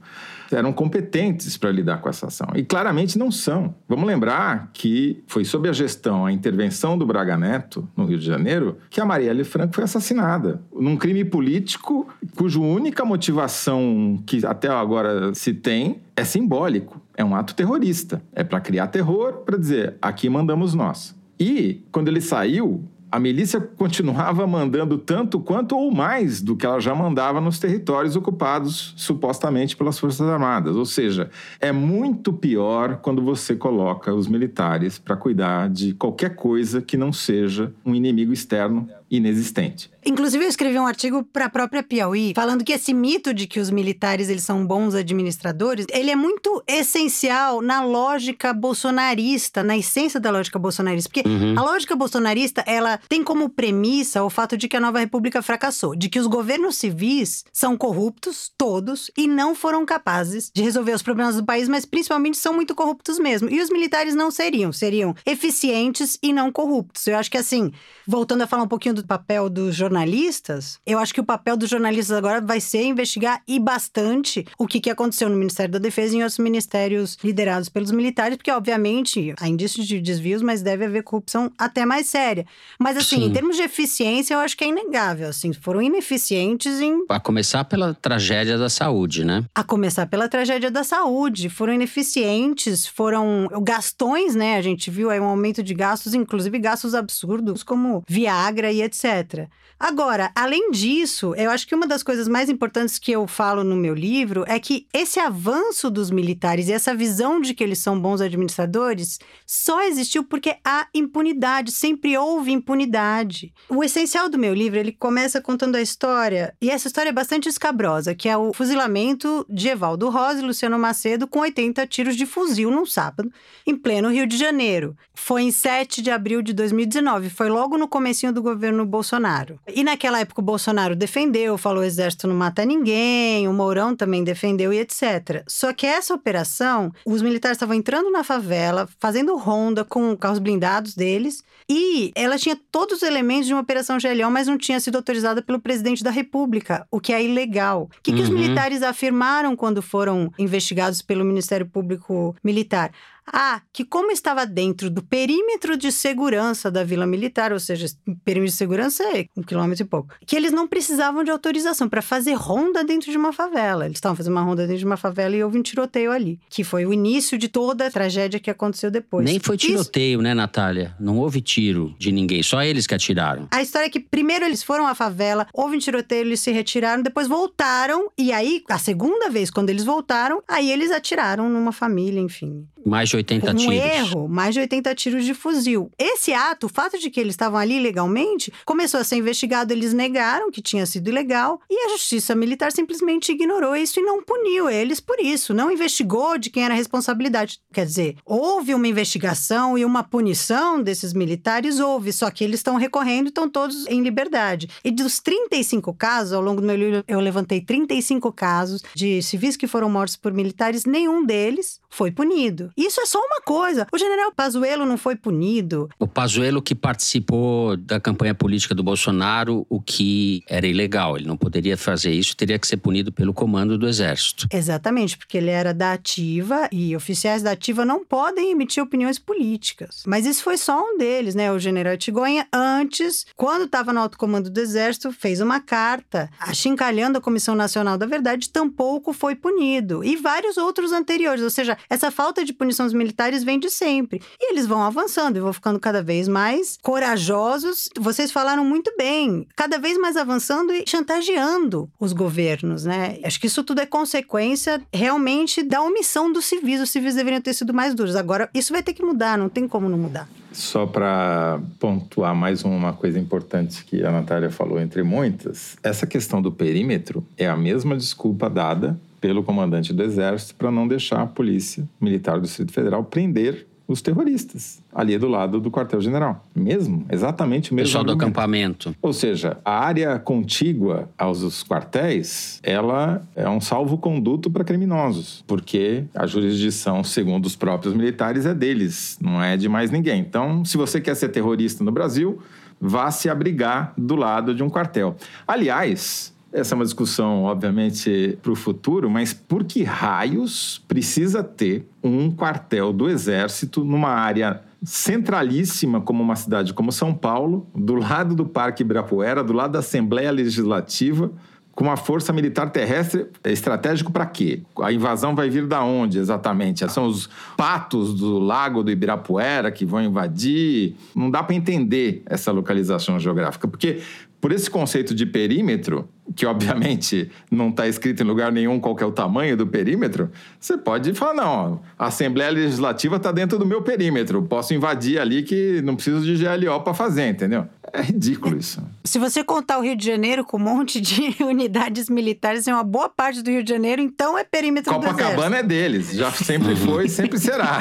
Eram competentes para lidar com essa ação. E claramente não são. Vamos lembrar que foi sob a gestão, a intervenção do Braga Neto, no Rio de Janeiro, que a Marielle Franco foi assassinada. Num crime político cuja única motivação que até agora se tem é simbólico. É um ato terrorista. É para criar terror, para dizer aqui mandamos nós. E quando ele saiu, a milícia continuava mandando tanto quanto ou mais do que ela já mandava nos territórios ocupados supostamente pelas Forças Armadas. Ou seja, é muito pior quando você coloca os militares para cuidar de qualquer coisa que não seja um inimigo externo inexistente. Inclusive, eu escrevi um artigo para a própria Piauí, falando que esse mito de que os militares eles são bons administradores, ele é muito essencial na lógica bolsonarista, na essência da lógica bolsonarista. Porque Uhum. a lógica bolsonarista, ela tem como premissa o fato de que a nova república fracassou, de que os governos civis são corruptos, todos, e não foram capazes de resolver os problemas do país, mas principalmente são muito corruptos mesmo. E os militares não seriam, seriam eficientes e não corruptos. Eu acho que assim, voltando a falar um pouquinho do papel dos jornalistas, eu acho que o papel dos jornalistas agora vai ser investigar e bastante o que, que aconteceu no Ministério da Defesa e em outros ministérios liderados pelos militares, porque, obviamente, há indícios de desvios, mas deve haver corrupção até mais séria. Mas, assim, Sim. em termos de eficiência, eu acho que é inegável. Assim, foram ineficientes em A começar pela tragédia da saúde, né? a começar pela tragédia da saúde. Foram ineficientes, foram gastões, né? A gente viu aí um aumento de gastos, inclusive gastos absurdos, como Viagra e etc. Agora, além disso, eu acho que uma das coisas mais importantes que eu falo no meu livro é que esse avanço dos militares e essa visão de que eles são bons administradores só existiu porque há impunidade, sempre houve impunidade. O essencial do meu livro, ele começa contando a história, e essa história é bastante escabrosa, que é o fuzilamento de Evaldo Rosa e Luciano Macedo com 80 tiros de fuzil num sábado, em pleno Rio de Janeiro. Foi em 7 de abril de 2019, foi logo no comecinho do governo governo Bolsonaro. E naquela época o Bolsonaro defendeu, falou o exército não mata ninguém, o Mourão também defendeu e etc. Só que essa operação, os militares estavam entrando na favela, fazendo ronda com carros blindados deles, e ela tinha todos os elementos de uma operação GLO, mas não tinha sido autorizada pelo presidente da República, o que é ilegal. O que, que os Uhum. militares afirmaram quando foram investigados pelo Ministério Público Militar? Ah, que como estava dentro do perímetro de segurança da Vila Militar, ou seja, perímetro de segurança é um quilômetro e pouco, que eles não precisavam de autorização para fazer ronda dentro de uma favela. Eles estavam fazendo uma ronda dentro de uma favela e houve um tiroteio ali, que foi o início de toda a tragédia que aconteceu depois. Nem foi Isso- tiroteio, né, Natália? Não houve tiro de ninguém, só eles que atiraram. A história é que primeiro eles foram à favela, houve um tiroteio, eles se retiraram, depois voltaram, e aí, a segunda vez, quando eles voltaram, aí eles atiraram numa família, enfim. Mais de 80 um tiros. erro, mais de 80 tiros de fuzil. Esse ato, o fato de que eles estavam ali ilegalmente, começou a ser investigado, eles negaram que tinha sido ilegal, e a justiça militar simplesmente ignorou isso e não puniu eles por isso, não investigou de quem era a responsabilidade. Quer dizer, houve uma investigação e uma punição desses militares, houve, só que eles estão recorrendo e estão todos em liberdade. E dos 35 casos, ao longo do meu livro eu levantei 35 casos de civis que foram mortos por militares, nenhum deles foi punido. Isso é só uma coisa. O general Pazuello não foi punido. O Pazuello que participou da campanha política do Bolsonaro, o que era ilegal. Ele não poderia fazer isso, teria que ser punido pelo comando do exército. Exatamente, porque ele era da ativa e oficiais da ativa não podem emitir opiniões políticas. Mas isso foi só um deles, né? O general Etigonha, antes, quando estava no alto comando do exército, fez uma carta achincalhando a Comissão Nacional da Verdade, tampouco foi punido. E vários outros anteriores. Ou seja, essa falta de punição dos militares vem de sempre. E eles vão avançando e vão ficando cada vez mais corajosos. Vocês falaram muito bem, cada vez mais avançando e chantageando os governos, né? Acho que isso tudo é consequência realmente da omissão dos civis. Os civis deveriam ter sido mais duros. Agora, isso vai ter que mudar, não tem como não mudar. Só para pontuar mais uma coisa importante que a Natália falou, entre muitas, essa questão do perímetro é a mesma desculpa dada pelo comandante do Exército para não deixar a Polícia Militar do Distrito Federal prender os terroristas ali do lado do quartel-general. Mesmo, exatamente o mesmo. Pessoal do acampamento. Ou seja, a área contígua aos quartéis, ela é um salvo-conduto para criminosos, porque a jurisdição, segundo os próprios militares, é deles, não é de mais ninguém. Então, se você quer ser terrorista no Brasil, vá se abrigar do lado de um quartel. Aliás, essa é uma discussão, obviamente, para o futuro, mas por que raios precisa ter um quartel do Exército numa área centralíssima como uma cidade como São Paulo, do lado do Parque Ibirapuera, do lado da Assembleia Legislativa, com uma força militar terrestre é estratégico para quê? A invasão vai vir da onde exatamente? São os patos do lago do Ibirapuera que vão invadir? Não dá para entender essa localização geográfica, porque por esse conceito de perímetro, que obviamente não está escrito em lugar nenhum qual é o tamanho do perímetro, você pode falar, não, a Assembleia Legislativa está dentro do meu perímetro, posso invadir ali que não preciso de GLO para fazer, entendeu? É ridículo isso. Se você contar o Rio de Janeiro com um monte de unidades militares, é uma boa parte do Rio de Janeiro, então é perímetro do exército. Copacabana é deles, já sempre foi e sempre será.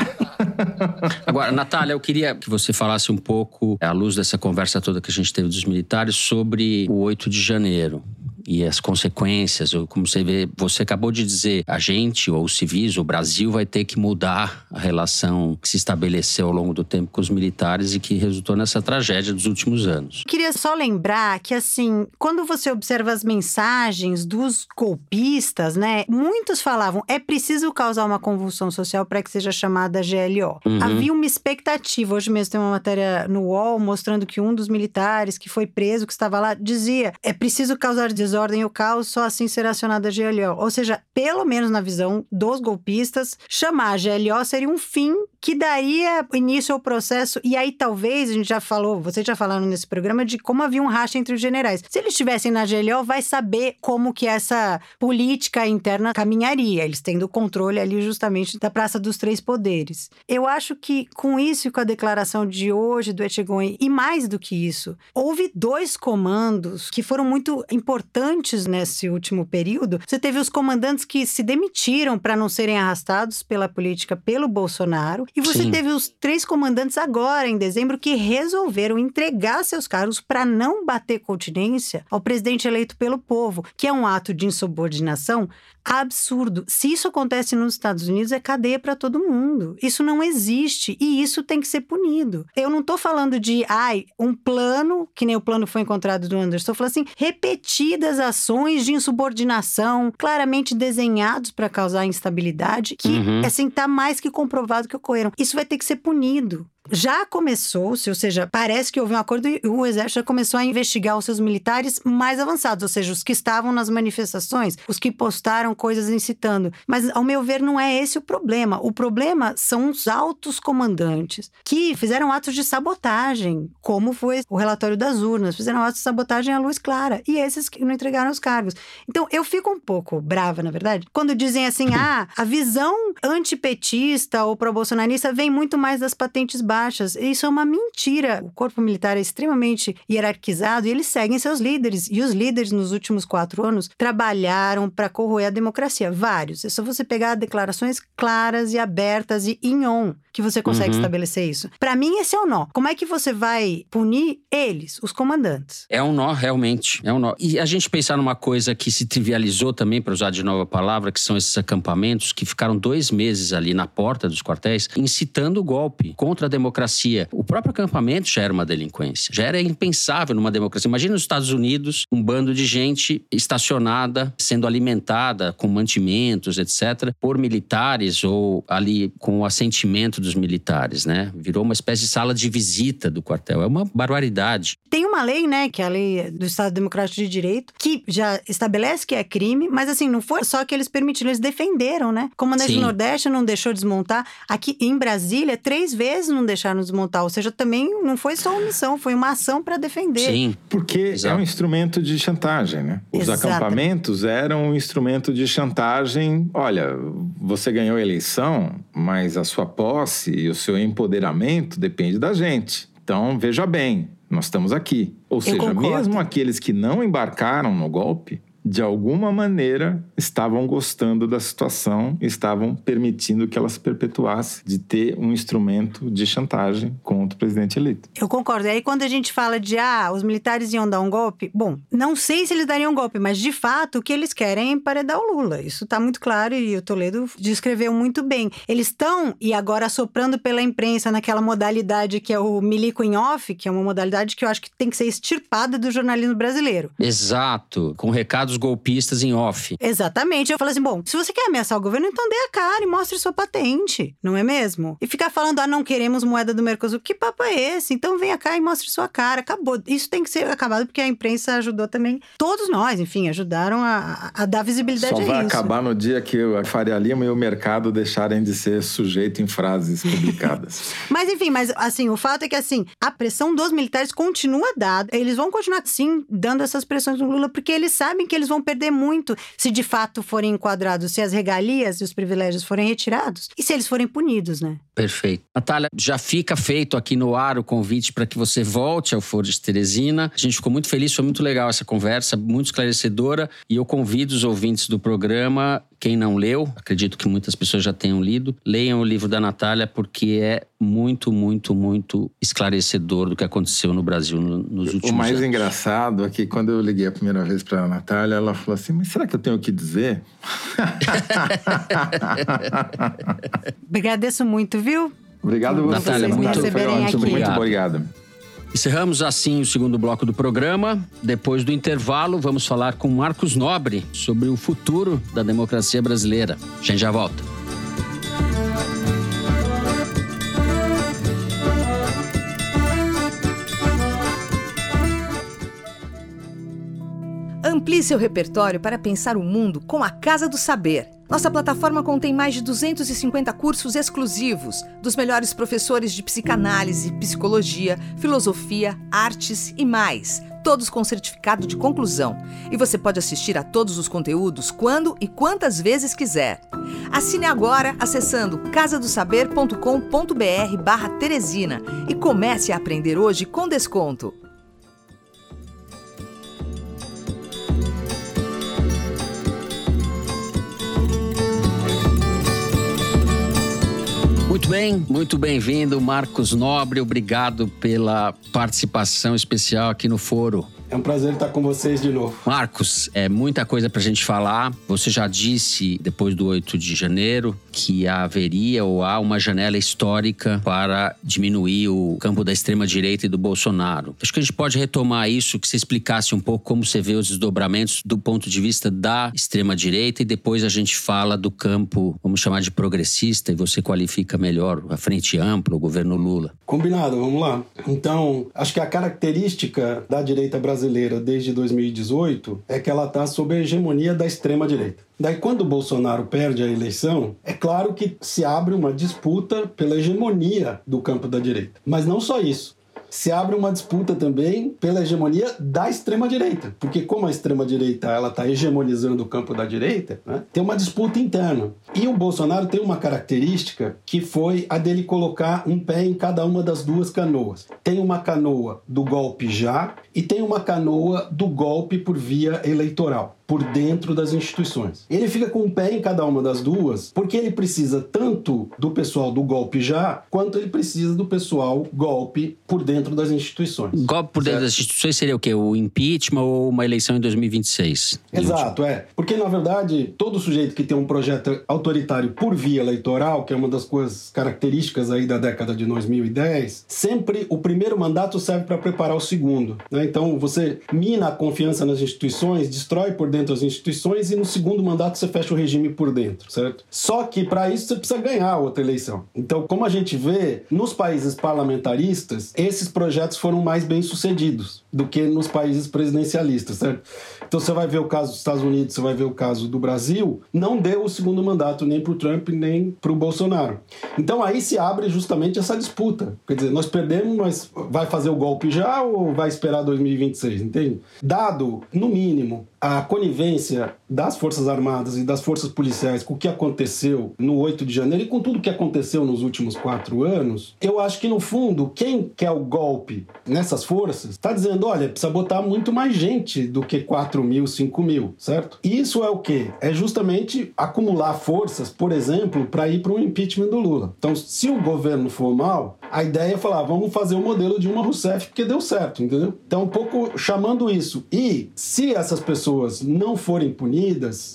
Agora, Natália, eu queria que você falasse um pouco, à luz dessa conversa toda que a gente teve dos militares, sobre o 8 de janeiro e as consequências, como você vê, você acabou de dizer, a gente, ou os civis, o Brasil vai ter que mudar a relação que se estabeleceu ao longo do tempo com os militares e que resultou nessa tragédia dos últimos anos. Queria só lembrar que, assim, quando você observa as mensagens dos golpistas, né, muitos falavam é preciso causar uma convulsão social para que seja chamada GLO. Uhum. Havia uma expectativa. Hoje mesmo tem uma matéria no UOL mostrando que um dos militares que foi preso, que estava lá, dizia é preciso causar desordem e o caos, só assim será acionada a GLO. Ou seja, pelo menos na visão dos golpistas, chamar a GLO seria um fim que daria início ao processo. E aí, talvez, a gente já falou, vocês já falaram nesse programa, de como havia um racha entre os generais. Se eles estivessem na GLO, vai saber como que essa política interna caminharia. Eles tendo controle ali justamente da Praça dos Três Poderes. Eu acho que com isso e com a declaração de hoje do Etchegoyen, e mais do que isso, houve dois comandos que foram muito importantes comandantes nesse último período. Você teve os comandantes que se demitiram para não serem arrastados pela política pelo Bolsonaro. E você Sim. teve os três comandantes agora, em dezembro, que resolveram entregar seus cargos para não bater continência ao presidente eleito pelo povo, que é um ato de insubordinação absurdo. Se isso acontece nos Estados Unidos, é cadeia para todo mundo. Isso não existe e isso tem que ser punido. Eu não tô falando de, ai, um plano, que nem o plano foi encontrado do Anderson, estou falando assim, repetidas ações de insubordinação, claramente desenhados para causar instabilidade, que Uhum. assim tá mais que comprovado que ocorreram. Isso vai ter que ser punido. Já começou-se, ou seja, parece que houve um acordo e o Exército já começou a investigar os seus militares mais avançados, ou seja, os que estavam nas manifestações, os que postaram coisas incitando. Mas, ao meu ver, não é esse o problema. O problema são os altos comandantes que fizeram atos de sabotagem, como foi o relatório das urnas, fizeram atos de sabotagem à luz clara, e esses que não entregaram os cargos. Então, eu fico um pouco brava, na verdade, quando dizem assim: ah, a visão antipetista ou pró-bolsonarista vem muito mais das patentes baixas. Isso é uma mentira. O corpo militar é extremamente hierarquizado e eles seguem seus líderes. E os líderes, nos últimos quatro anos, trabalharam para corroer a democracia. Vários. É só você pegar declarações claras e abertas e in on que você consegue Uhum. estabelecer isso. Para mim, esse é o nó. Como é que você vai punir eles, os comandantes? É um nó, realmente. É um nó. E a gente pensar numa coisa que se trivializou também, para usar de novo a palavra, que são esses acampamentos que ficaram dois meses ali na porta dos quartéis, incitando o golpe contra a democracia. O próprio acampamento já era uma delinquência. Já era impensável numa democracia. Imagina nos Estados Unidos, um bando de gente estacionada, sendo alimentada com mantimentos, etc., por militares ou ali com o assentimento dos militares, né? Virou uma espécie de sala de visita do quartel. É uma barbaridade. Tem uma lei, né, que é a lei do Estado Democrático de Direito, que já estabelece que é crime, mas assim, não foi só que eles permitiram, eles defenderam, né? Comandante Sim. do Nordeste não deixou desmontar. Aqui em Brasília, três vezes não deixaram desmontar. Ou seja, também não foi só omissão, foi uma ação para defender. Sim. Porque é Exato. um instrumento de chantagem, né? Os Exatamente. acampamentos eram um instrumento de chantagem. Olha, você ganhou a eleição, mas a sua posse e o seu empoderamento depende da gente. Então, veja bem, nós estamos aqui. Ou seja, concordo. mesmo aqueles que não embarcaram no golpe, de alguma maneira estavam gostando da situação, estavam permitindo que ela se perpetuasse de ter um instrumento de chantagem contra o presidente eleito. Eu concordo. E aí, quando a gente fala de, ah, os militares iam dar um golpe, bom, não sei se eles dariam um golpe, mas de fato o que eles querem é emparedar o Lula. Isso tá muito claro e o Toledo descreveu muito bem. Eles estão, e agora soprando pela imprensa naquela modalidade que é o milico em off, que é uma modalidade que eu acho que tem que ser extirpada do jornalismo brasileiro. Exato, com recados golpistas em off. Exatamente. Eu falo assim: bom, se você quer ameaçar o governo, então dê a cara e mostre sua patente, não é mesmo? E ficar falando, ah, não queremos moeda do Mercosul. Que papo é esse? Então venha cá e mostre sua cara. Acabou. Isso tem que ser acabado porque a imprensa ajudou também. Todos nós, enfim, ajudaram a, a dar visibilidade Só a vai isso. acabar no dia que a Faria Lima e o mercado deixarem de ser sujeito em frases publicadas. Mas enfim, mas assim, o fato é que assim, a pressão dos militares continua dada. Eles vão continuar sim dando essas pressões no Lula porque eles sabem que eles vão perder muito se de fato forem enquadrados, se as regalias e os privilégios forem retirados e se eles forem punidos, né? Perfeito. Natália, já fica feito aqui no ar o convite para que você volte ao Foro de Teresina. A gente ficou muito feliz, foi muito legal essa conversa, muito esclarecedora. E eu convido os ouvintes do programa, quem não leu, acredito que muitas pessoas já tenham lido, leiam o livro da Natália, porque é muito, muito, muito esclarecedor do que aconteceu no Brasil no- nos últimos O mais anos. engraçado é que quando eu liguei a primeira vez para a Natália, ela falou assim: Mas será que eu tenho o que dizer? Agradeço muito, viu? Obrigado a você, Natália, muito- ótimo, aqui. Muito obrigado. Encerramos assim o segundo bloco do programa. Depois do intervalo, vamos falar com Marcos Nobre sobre o futuro da democracia brasileira. A gente já volta. Amplie seu repertório para pensar o mundo com a Casa do Saber. Nossa plataforma contém mais de 250 cursos exclusivos dos melhores professores de psicanálise, psicologia, filosofia, artes e mais, todos com certificado de conclusão. E você pode assistir a todos os conteúdos quando e quantas vezes quiser. Assine agora acessando casadosaber.com.br barra Teresina e comece a aprender hoje com desconto. Bem? Muito bem-vindo, Marcos Nobre. Obrigado pela participação especial aqui no Foro. É um prazer estar com vocês de novo. Marcos, é muita coisa para a gente falar. Você já disse, depois do 8 de janeiro, que haveria ou há uma janela histórica para diminuir o campo da extrema-direita e do Bolsonaro. Acho que a gente pode retomar isso, que você explicasse um pouco como você vê os desdobramentos do ponto de vista da extrema-direita e depois a gente fala do campo, vamos chamar de progressista, e você qualifica melhor a frente ampla, o governo Lula. Combinado, vamos lá. Então, acho que a característica da direita brasileira brasileira desde 2018 é que ela está sob a hegemonia da extrema-direita. Daí, quando o Bolsonaro perde a eleição, é claro que se abre uma disputa pela hegemonia do campo da direita. Mas não só isso se abre uma disputa também pela hegemonia da extrema-direita. Porque como a extrema-direita ela está hegemonizando o campo da direita, né, tem uma disputa interna. E o Bolsonaro tem uma característica que foi a dele colocar um pé em cada uma das duas canoas. Tem uma canoa do golpe já e tem uma canoa do golpe por via eleitoral por dentro das instituições. Ele fica com um pé em cada uma das duas, porque ele precisa tanto do pessoal do golpe já, quanto ele precisa do pessoal golpe por dentro das instituições. Golpe por dentro certo? das instituições seria o quê? O impeachment ou uma eleição em 2026? Exato, é. Porque, na verdade, todo sujeito que tem um projeto autoritário por via eleitoral, que é uma das coisas características aí da década de 2010, sempre o primeiro mandato serve para preparar o segundo. Né? Então, você mina a confiança nas instituições, destrói por dentro as instituições e no segundo mandato você fecha o regime por dentro, certo? Só que para isso você precisa ganhar outra eleição. Então, como a gente vê, nos países parlamentaristas, esses projetos foram mais bem sucedidos do que nos países presidencialistas, certo? Então você vai ver o caso dos Estados Unidos, você vai ver o caso do Brasil, não deu o segundo mandato nem para o Trump nem para o Bolsonaro. Então aí se abre justamente essa disputa. Quer dizer, nós perdemos, mas vai fazer o golpe já ou vai esperar 2026, entende? Dado, no mínimo, a conivência das Forças Armadas e das Forças Policiais com o que aconteceu no 8 de janeiro e com tudo que aconteceu nos últimos quatro anos, eu acho que, no fundo, quem quer o golpe nessas forças está dizendo: olha, precisa botar muito mais gente do que 4 mil, 5 mil, certo? E isso é o quê? É justamente acumular forças, por exemplo, para ir para um impeachment do Lula. Então, se o governo for mal, a ideia é falar: vamos fazer o um modelo de uma Rousseff porque deu certo, entendeu? Então, um pouco chamando isso. E se essas pessoas não forem punidas,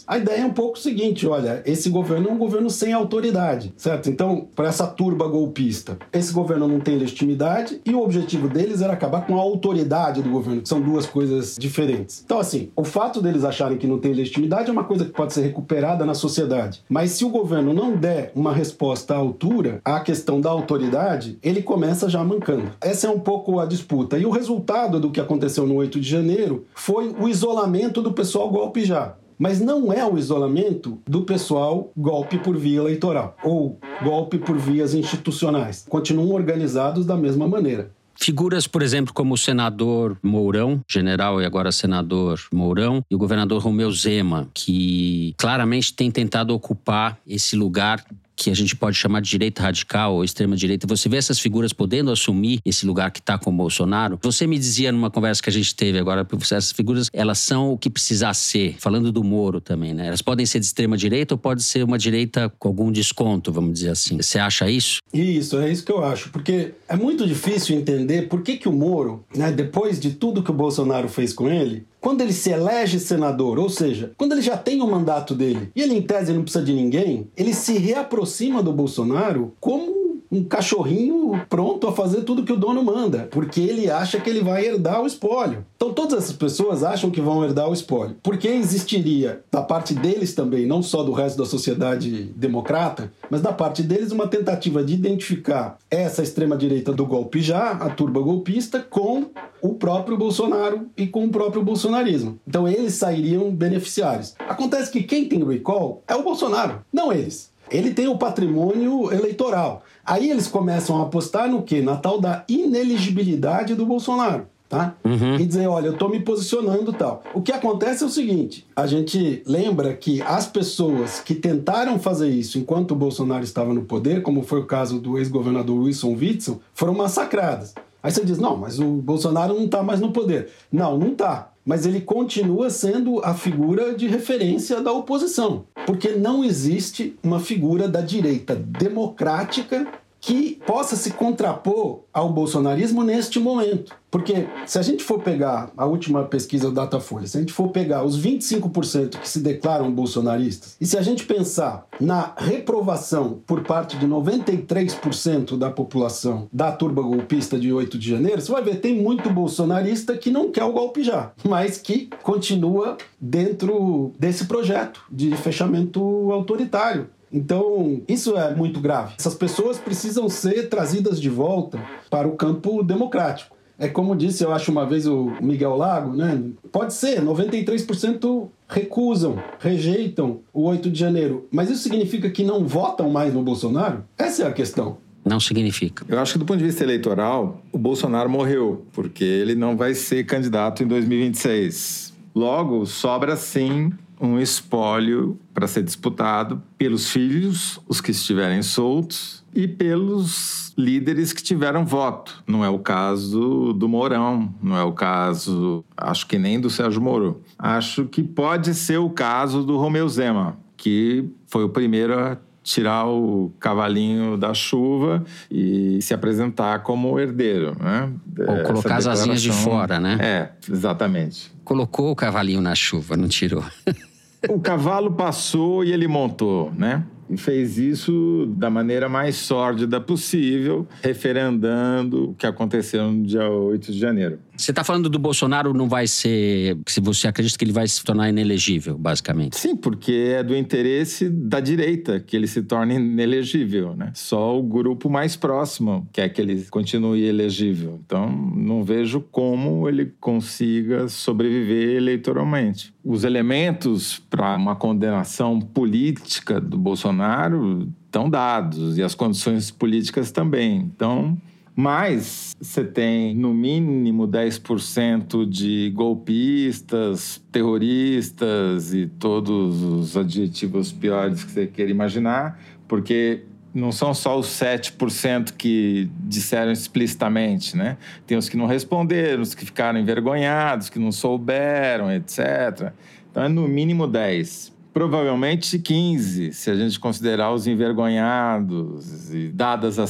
a ideia é um pouco o seguinte: olha, esse governo é um governo sem autoridade, certo? Então, para essa turba golpista, esse governo não tem legitimidade e o objetivo deles era acabar com a autoridade do governo, que são duas coisas diferentes. Então, assim, o fato deles acharem que não tem legitimidade é uma coisa que pode ser recuperada na sociedade. Mas se o governo não der uma resposta à altura à questão da autoridade, ele começa já mancando. Essa é um pouco a disputa. E o resultado do que aconteceu no 8 de janeiro foi o isolamento do pessoal golpe já. Mas não é o isolamento do pessoal golpe por via eleitoral ou golpe por vias institucionais. Continuam organizados da mesma maneira. Figuras, por exemplo, como o senador Mourão, general e agora senador Mourão, e o governador Romeu Zema, que claramente tem tentado ocupar esse lugar que a gente pode chamar de direita radical ou extrema direita, você vê essas figuras podendo assumir esse lugar que está com o Bolsonaro. Você me dizia numa conversa que a gente teve agora, essas figuras, elas são o que precisar ser. Falando do Moro também, né? Elas podem ser de extrema direita ou pode ser uma direita com algum desconto, vamos dizer assim. Você acha isso? Isso, é isso que eu acho, porque é muito difícil entender por que que o Moro, né, depois de tudo que o Bolsonaro fez com ele, quando ele se elege senador, ou seja, quando ele já tem o mandato dele e ele em tese não precisa de ninguém, ele se reaproxima do Bolsonaro como um cachorrinho pronto a fazer tudo que o dono manda, porque ele acha que ele vai herdar o espólio. Então todas essas pessoas acham que vão herdar o espólio. Porque existiria da parte deles também, não só do resto da sociedade democrata, mas da parte deles uma tentativa de identificar essa extrema direita do golpe já, a turba golpista, com o próprio Bolsonaro e com o próprio bolsonarismo. Então eles sairiam beneficiários. Acontece que quem tem recall é o Bolsonaro, não eles ele tem o patrimônio eleitoral. Aí eles começam a apostar no quê? Na tal da ineligibilidade do Bolsonaro. Tá? Uhum. E dizer, olha, eu estou me posicionando tal. O que acontece é o seguinte: a gente lembra que as pessoas que tentaram fazer isso enquanto o Bolsonaro estava no poder, como foi o caso do ex-governador Wilson Witzel, foram massacradas. Aí você diz, não, mas o Bolsonaro não está mais no poder. Não, não está mas ele continua sendo a figura de referência da oposição, porque não existe uma figura da direita democrática que possa se contrapor ao bolsonarismo neste momento. Porque se a gente for pegar a última pesquisa do Datafolha, se a gente for pegar os 25% que se declaram bolsonaristas, e se a gente pensar na reprovação por parte de 93% da população da turba golpista de 8 de janeiro, você vai ver tem muito bolsonarista que não quer o golpe já, mas que continua dentro desse projeto de fechamento autoritário. Então, isso é muito grave. Essas pessoas precisam ser trazidas de volta para o campo democrático. É como disse, eu acho uma vez o Miguel Lago, né? Pode ser, 93% recusam, rejeitam o 8 de janeiro. Mas isso significa que não votam mais no Bolsonaro? Essa é a questão. Não significa. Eu acho que do ponto de vista eleitoral, o Bolsonaro morreu, porque ele não vai ser candidato em 2026. Logo, sobra sim um espólio para ser disputado pelos filhos, os que estiverem soltos, e pelos líderes que tiveram voto. Não é o caso do Mourão, não é o caso, acho que nem do Sérgio Moro. Acho que pode ser o caso do Romeu Zema, que foi o primeiro a tirar o cavalinho da chuva e se apresentar como herdeiro, né? Ou colocar as asinhas de fora, né? É, exatamente. Colocou o cavalinho na chuva, não tirou. o cavalo passou e ele montou, né? E fez isso da maneira mais sórdida possível, referendando o que aconteceu no dia 8 de janeiro. Você está falando do Bolsonaro não vai ser. Se você acredita que ele vai se tornar inelegível, basicamente? Sim, porque é do interesse da direita que ele se torne inelegível, né? Só o grupo mais próximo quer que ele continue elegível. Então, não vejo como ele consiga sobreviver eleitoralmente. Os elementos para uma condenação política do Bolsonaro estão dados e as condições políticas também. Então, mas você tem no mínimo 10% de golpistas, terroristas e todos os adjetivos piores que você queira imaginar, porque não são só os 7% que disseram explicitamente, né? Tem os que não responderam, os que ficaram envergonhados, que não souberam, etc. Então é no mínimo 10. Provavelmente 15, se a gente considerar os envergonhados e dadas as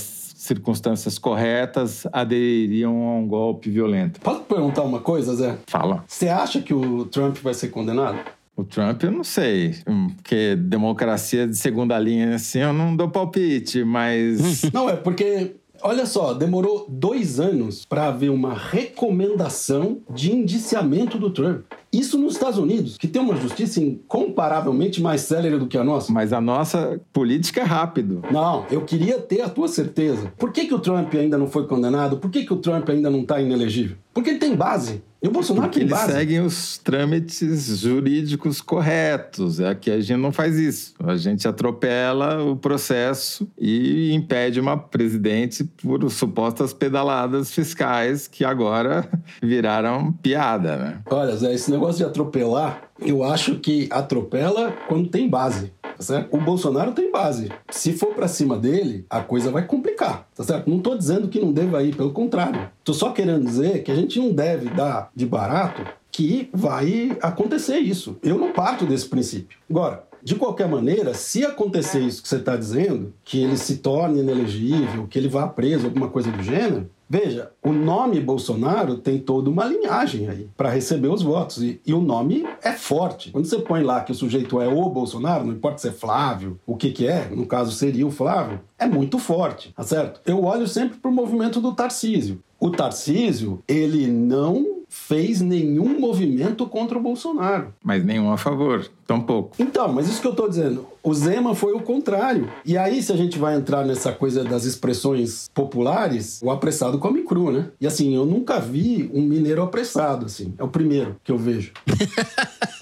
circunstâncias corretas, adeririam a um golpe violento. Posso perguntar uma coisa, Zé? Fala. Você acha que o Trump vai ser condenado? O Trump, eu não sei, porque democracia de segunda linha, assim, eu não dou palpite, mas. não, é porque Olha só, demorou dois anos para haver uma recomendação de indiciamento do Trump. Isso nos Estados Unidos, que tem uma justiça incomparavelmente mais célere do que a nossa. Mas a nossa política é rápido. Não, eu queria ter a tua certeza. Por que, que o Trump ainda não foi condenado? Por que, que o Trump ainda não está inelegível? Porque ele tem base. E o Bolsonaro Porque tem eles base. seguem os trâmites jurídicos corretos. É que a gente não faz isso. A gente atropela o processo e impede uma presidente por supostas pedaladas fiscais que agora viraram piada, né? Olha, Zé, esse negócio de atropelar, eu acho que atropela quando tem base. Tá certo? O Bolsonaro tem base. Se for para cima dele, a coisa vai complicar, tá certo? Não tô dizendo que não deva ir, pelo contrário. Tô só querendo dizer que a gente não deve dar de barato que vai acontecer isso. Eu não parto desse princípio. Agora, de qualquer maneira, se acontecer isso que você está dizendo, que ele se torne inelegível, que ele vá preso, alguma coisa do gênero, Veja, o nome Bolsonaro tem toda uma linhagem aí para receber os votos. E, e, o nome é forte. Quando você põe lá que o sujeito é o Bolsonaro, não importa se é Flávio, o que, que é, no caso seria o Flávio, é muito forte, tá certo? Eu olho sempre para o movimento do Tarcísio. O Tarcísio, ele não fez nenhum movimento contra o Bolsonaro. Mas nenhum a favor, tampouco. Então, mas isso que eu estou dizendo. O Zema foi o contrário. E aí, se a gente vai entrar nessa coisa das expressões populares, o apressado come cru, né? E assim, eu nunca vi um mineiro apressado, assim. É o primeiro que eu vejo.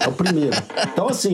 é o primeiro. Então, assim,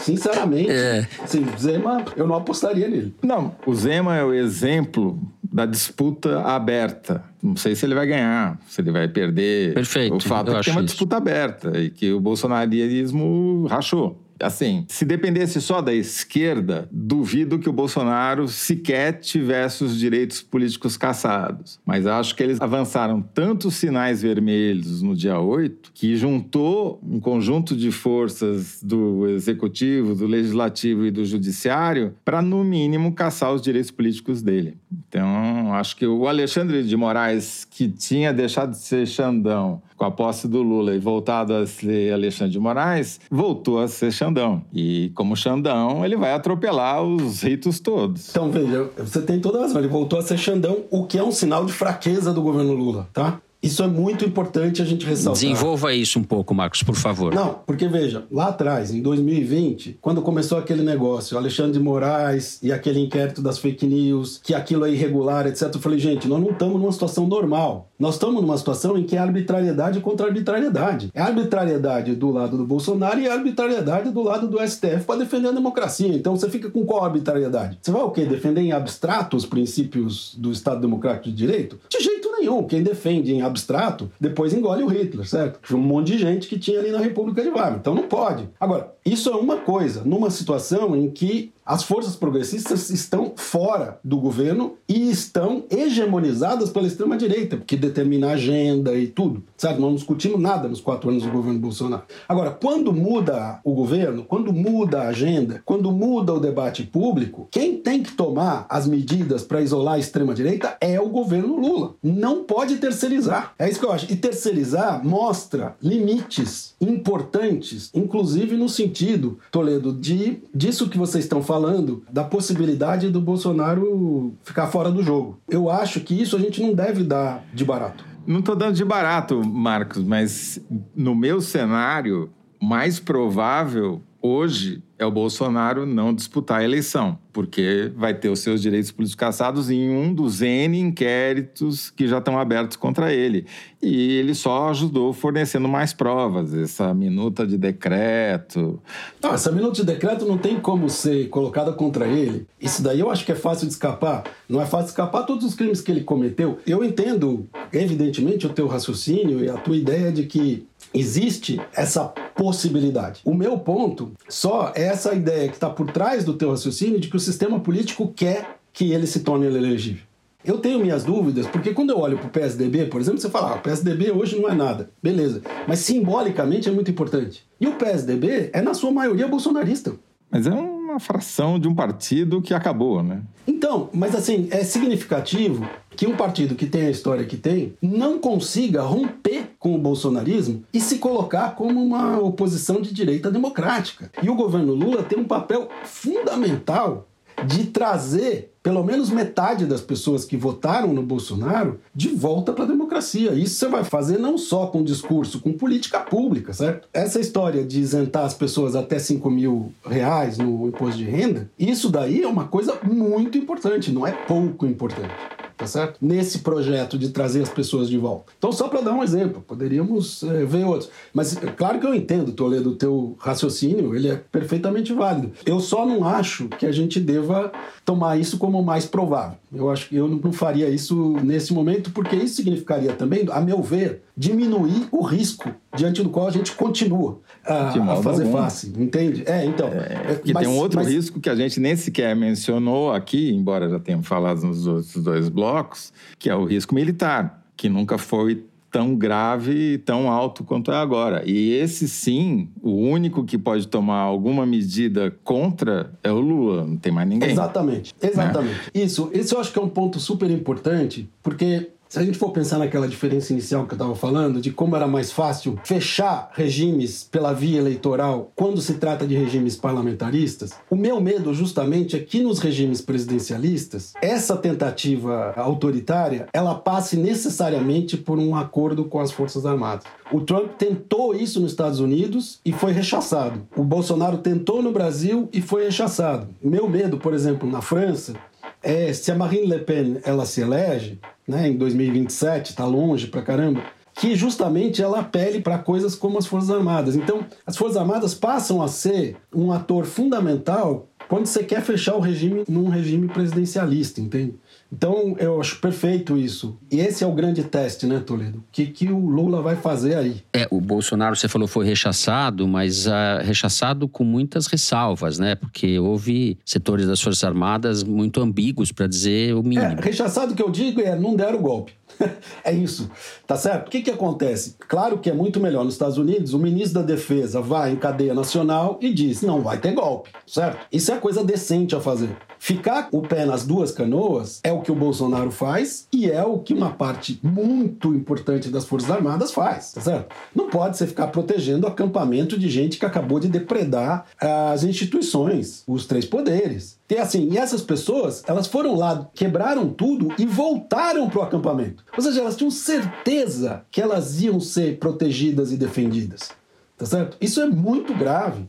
sinceramente, é. assim, Zema, eu não apostaria nele. Não, o Zema é o exemplo da disputa aberta. Não sei se ele vai ganhar, se ele vai perder. Perfeito. O fato é que tem uma disputa aberta e que o bolsonarismo rachou. Assim, se dependesse só da esquerda, duvido que o Bolsonaro sequer tivesse os direitos políticos caçados. Mas acho que eles avançaram tantos sinais vermelhos no dia 8 que juntou um conjunto de forças do executivo, do legislativo e do judiciário para, no mínimo, caçar os direitos políticos dele. Então, acho que o Alexandre de Moraes, que tinha deixado de ser Xandão com a posse do Lula e voltado a ser Alexandre de Moraes, voltou a ser Xandão. E como Xandão, ele vai atropelar os ritos todos. Então, veja, você tem toda a razão. Ele voltou a ser Xandão, o que é um sinal de fraqueza do governo Lula, tá? Isso é muito importante a gente ressaltar. Desenvolva isso um pouco, Marcos, por favor. Não, porque veja, lá atrás, em 2020, quando começou aquele negócio, Alexandre de Moraes e aquele inquérito das fake news, que aquilo é irregular, etc., eu falei, gente, nós não estamos numa situação normal. Nós estamos numa situação em que é arbitrariedade contra arbitrariedade. É arbitrariedade do lado do Bolsonaro e é arbitrariedade do lado do STF para defender a democracia. Então você fica com qual arbitrariedade? Você vai o quê? Defender em abstrato os princípios do Estado Democrático de Direito? De jeito nenhum. Quem defende em abstrato, depois engole o Hitler, certo? Um monte de gente que tinha ali na República de Weimar. Então não pode. Agora, isso é uma coisa, numa situação em que as forças progressistas estão fora do governo e estão hegemonizadas pela extrema-direita, que determina a agenda e tudo. Sabe? Não discutimos nada nos quatro anos do governo Bolsonaro. Agora, quando muda o governo, quando muda a agenda, quando muda o debate público, quem tem que tomar as medidas para isolar a extrema-direita é o governo Lula. Não pode terceirizar. É isso que eu acho. E terceirizar mostra limites importantes, inclusive no sentido, Toledo, de disso que vocês estão falando falando da possibilidade do Bolsonaro ficar fora do jogo. Eu acho que isso a gente não deve dar de barato. Não estou dando de barato, Marcos, mas no meu cenário, mais provável hoje é o Bolsonaro não disputar a eleição, porque vai ter os seus direitos políticos cassados em um dos N inquéritos que já estão abertos contra ele. E ele só ajudou fornecendo mais provas, essa minuta de decreto. Não, essa minuta de decreto não tem como ser colocada contra ele. Isso daí eu acho que é fácil de escapar. Não é fácil de escapar todos os crimes que ele cometeu. Eu entendo, evidentemente, o teu raciocínio e a tua ideia de que existe essa possibilidade. O meu ponto só é essa ideia que está por trás do teu raciocínio de que o sistema político quer que ele se torne elegível. Eu tenho minhas dúvidas, porque quando eu olho para o PSDB, por exemplo, você fala, ah, o PSDB hoje não é nada. Beleza. Mas simbolicamente é muito importante. E o PSDB é, na sua maioria, bolsonarista. Mas é uma fração de um partido que acabou, né? Então, mas assim, é significativo que um partido que tem a história que tem não consiga romper com o bolsonarismo e se colocar como uma oposição de direita democrática. E o governo Lula tem um papel fundamental de trazer pelo menos metade das pessoas que votaram no Bolsonaro de volta para a democracia. Isso você vai fazer não só com discurso, com política pública, certo? Essa história de isentar as pessoas até 5 mil reais no imposto de renda, isso daí é uma coisa muito importante, não é pouco importante tá certo? Nesse projeto de trazer as pessoas de volta. Então, só para dar um exemplo, poderíamos é, ver outros. Mas, é claro que eu entendo, Toledo, o teu raciocínio, ele é perfeitamente válido. Eu só não acho que a gente deva tomar isso como mais provável. Eu acho que eu não faria isso nesse momento, porque isso significaria também, a meu ver, diminuir o risco diante do qual a gente continua a, a fazer algum. face, entende? É, então. É, mas, tem um outro mas... risco que a gente nem sequer mencionou aqui, embora já tenhamos falado nos outros dois blocos, que é o risco militar, que nunca foi tão grave e tão alto quanto é agora. E esse sim, o único que pode tomar alguma medida contra é o Lula, não tem mais ninguém. Exatamente, exatamente. É. Isso, isso eu acho que é um ponto super importante, porque se a gente for pensar naquela diferença inicial que eu estava falando, de como era mais fácil fechar regimes pela via eleitoral quando se trata de regimes parlamentaristas, o meu medo justamente é que nos regimes presidencialistas, essa tentativa autoritária, ela passe necessariamente por um acordo com as Forças Armadas. O Trump tentou isso nos Estados Unidos e foi rechaçado. O Bolsonaro tentou no Brasil e foi rechaçado. Meu medo, por exemplo, na França, é se a Marine Le Pen ela se elege, né, em 2027, está longe pra caramba, que justamente ela apele para coisas como as Forças Armadas. Então, as Forças Armadas passam a ser um ator fundamental quando você quer fechar o regime num regime presidencialista, entende? Então, eu acho perfeito isso. E esse é o grande teste, né, Toledo? O que, que o Lula vai fazer aí? É, o Bolsonaro, você falou, foi rechaçado, mas uh, rechaçado com muitas ressalvas, né? Porque houve setores das Forças Armadas muito ambíguos, para dizer o mínimo. É, rechaçado que eu digo é não deram o golpe. é isso, tá certo? O que, que acontece? Claro que é muito melhor nos Estados Unidos, o ministro da Defesa vai em cadeia nacional e diz: não vai ter golpe, certo? Isso é coisa decente a fazer. Ficar o pé nas duas canoas é o que o Bolsonaro faz e é o que uma parte muito importante das Forças Armadas faz, tá certo? Não pode você ficar protegendo acampamento de gente que acabou de depredar as instituições, os três poderes. E assim, e essas pessoas, elas foram lá, quebraram tudo e voltaram pro acampamento. Ou seja, elas tinham certeza que elas iam ser protegidas e defendidas. Tá certo? Isso é muito grave.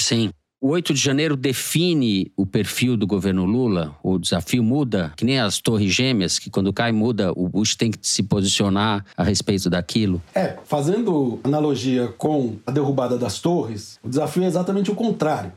Sim. O 8 de janeiro define o perfil do governo Lula, o desafio muda, que nem as torres gêmeas, que quando cai muda, o Bush tem que se posicionar a respeito daquilo. É, fazendo analogia com a derrubada das torres, o desafio é exatamente o contrário.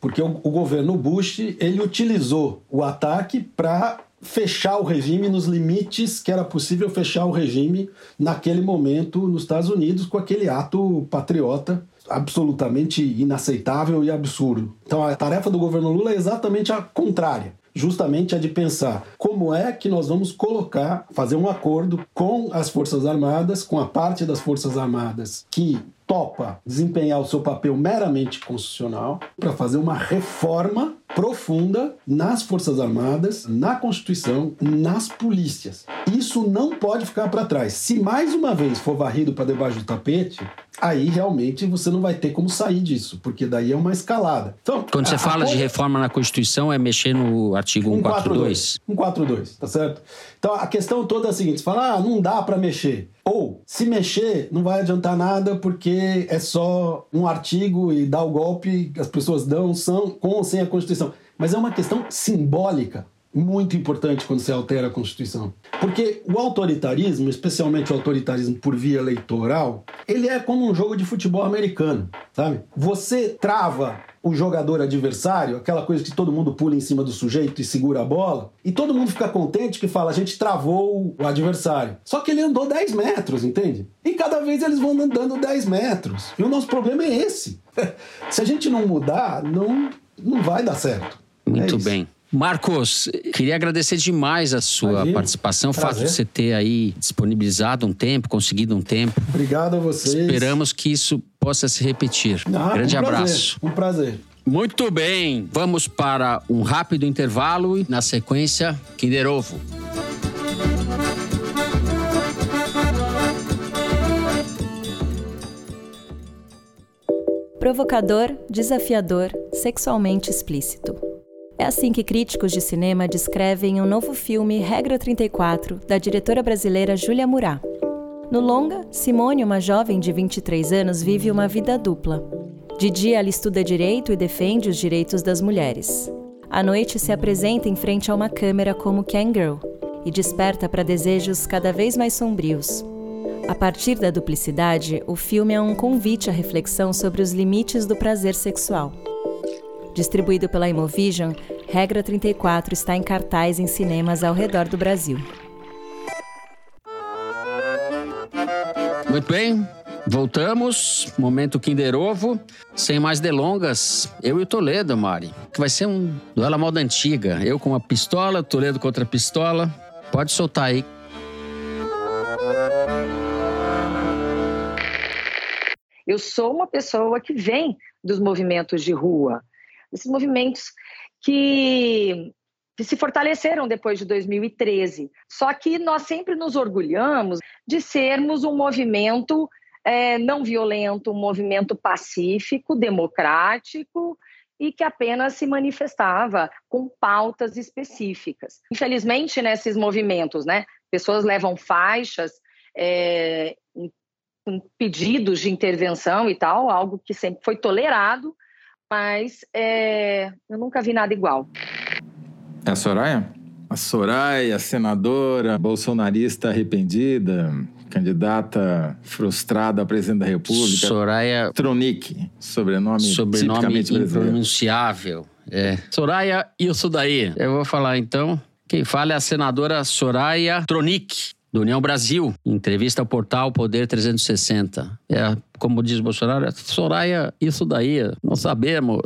Porque o, o governo Bush, ele utilizou o ataque para fechar o regime nos limites que era possível fechar o regime naquele momento nos Estados Unidos com aquele ato patriota absolutamente inaceitável e absurdo. Então a tarefa do governo Lula é exatamente a contrária. Justamente a de pensar como é que nós vamos colocar, fazer um acordo com as Forças Armadas, com a parte das Forças Armadas que topa desempenhar o seu papel meramente constitucional para fazer uma reforma profunda nas Forças Armadas, na Constituição, nas polícias. Isso não pode ficar para trás. Se mais uma vez for varrido para debaixo do tapete, aí realmente você não vai ter como sair disso, porque daí é uma escalada. Então, Quando você fala a... de reforma na Constituição, é mexer no artigo 142? 142, tá certo? Então a questão toda é a seguinte: você fala, ah, não dá para mexer. Ou, se mexer, não vai adiantar nada porque é só um artigo e dá o golpe, as pessoas dão, são com ou sem a Constituição. Mas é uma questão simbólica muito importante quando se altera a Constituição. Porque o autoritarismo, especialmente o autoritarismo por via eleitoral, ele é como um jogo de futebol americano, sabe? Você trava o jogador adversário, aquela coisa que todo mundo pula em cima do sujeito e segura a bola, e todo mundo fica contente que fala, a gente travou o adversário. Só que ele andou 10 metros, entende? E cada vez eles vão andando 10 metros. E o nosso problema é esse. Se a gente não mudar, não, não vai dar certo. Muito é bem. Marcos, queria agradecer demais a sua Imagina. participação, o fato de você ter aí disponibilizado um tempo, conseguido um tempo. Obrigado a vocês. Esperamos que isso possa se repetir. Ah, Grande um abraço. Um prazer. Muito bem, vamos para um rápido intervalo e, na sequência, Kinder Ovo. Provocador, desafiador, sexualmente explícito. É assim que críticos de cinema descrevem o um novo filme Regra 34, da diretora brasileira Júlia Murat. No longa, Simone, uma jovem de 23 anos, vive uma vida dupla. De dia, ela estuda direito e defende os direitos das mulheres. À noite, se apresenta em frente a uma câmera como Girl e desperta para desejos cada vez mais sombrios. A partir da duplicidade, o filme é um convite à reflexão sobre os limites do prazer sexual. Distribuído pela Imovision, Regra 34 está em cartaz em cinemas ao redor do Brasil. Muito bem, voltamos. Momento Kinder Ovo. Sem mais delongas, eu e o Toledo, Mari. Que vai ser um duelo à moda antiga. Eu com uma pistola, Toledo contra a pistola. Pode soltar aí. Eu sou uma pessoa que vem dos movimentos de rua esses movimentos que, que se fortaleceram depois de 2013. Só que nós sempre nos orgulhamos de sermos um movimento é, não violento, um movimento pacífico, democrático e que apenas se manifestava com pautas específicas. Infelizmente, nesses movimentos, né, pessoas levam faixas é, com pedidos de intervenção e tal, algo que sempre foi tolerado, mas é, eu nunca vi nada igual. É a Soraya? A Soraya, senadora, bolsonarista arrependida, candidata frustrada a presidente da República. Soraya Tronic, sobrenome, sobrenome impronunciável. É. Soraya, isso daí. Eu vou falar então. Quem fala é a senadora Soraya Tronic do União Brasil, entrevista ao portal Poder 360. É, como diz Bolsonaro, é Soraya, isso daí, não sabemos.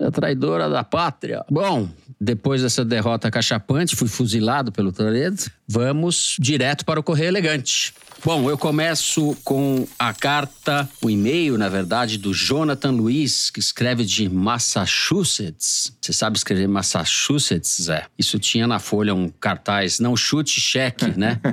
a traidora da pátria. Bom, depois dessa derrota cachapante, fui fuzilado pelo Toledo. Vamos direto para o Correio Elegante. Bom, eu começo com a carta, o e-mail, na verdade, do Jonathan Luiz, que escreve de Massachusetts. Você sabe escrever Massachusetts, Zé? Isso tinha na folha um cartaz, não chute cheque, né?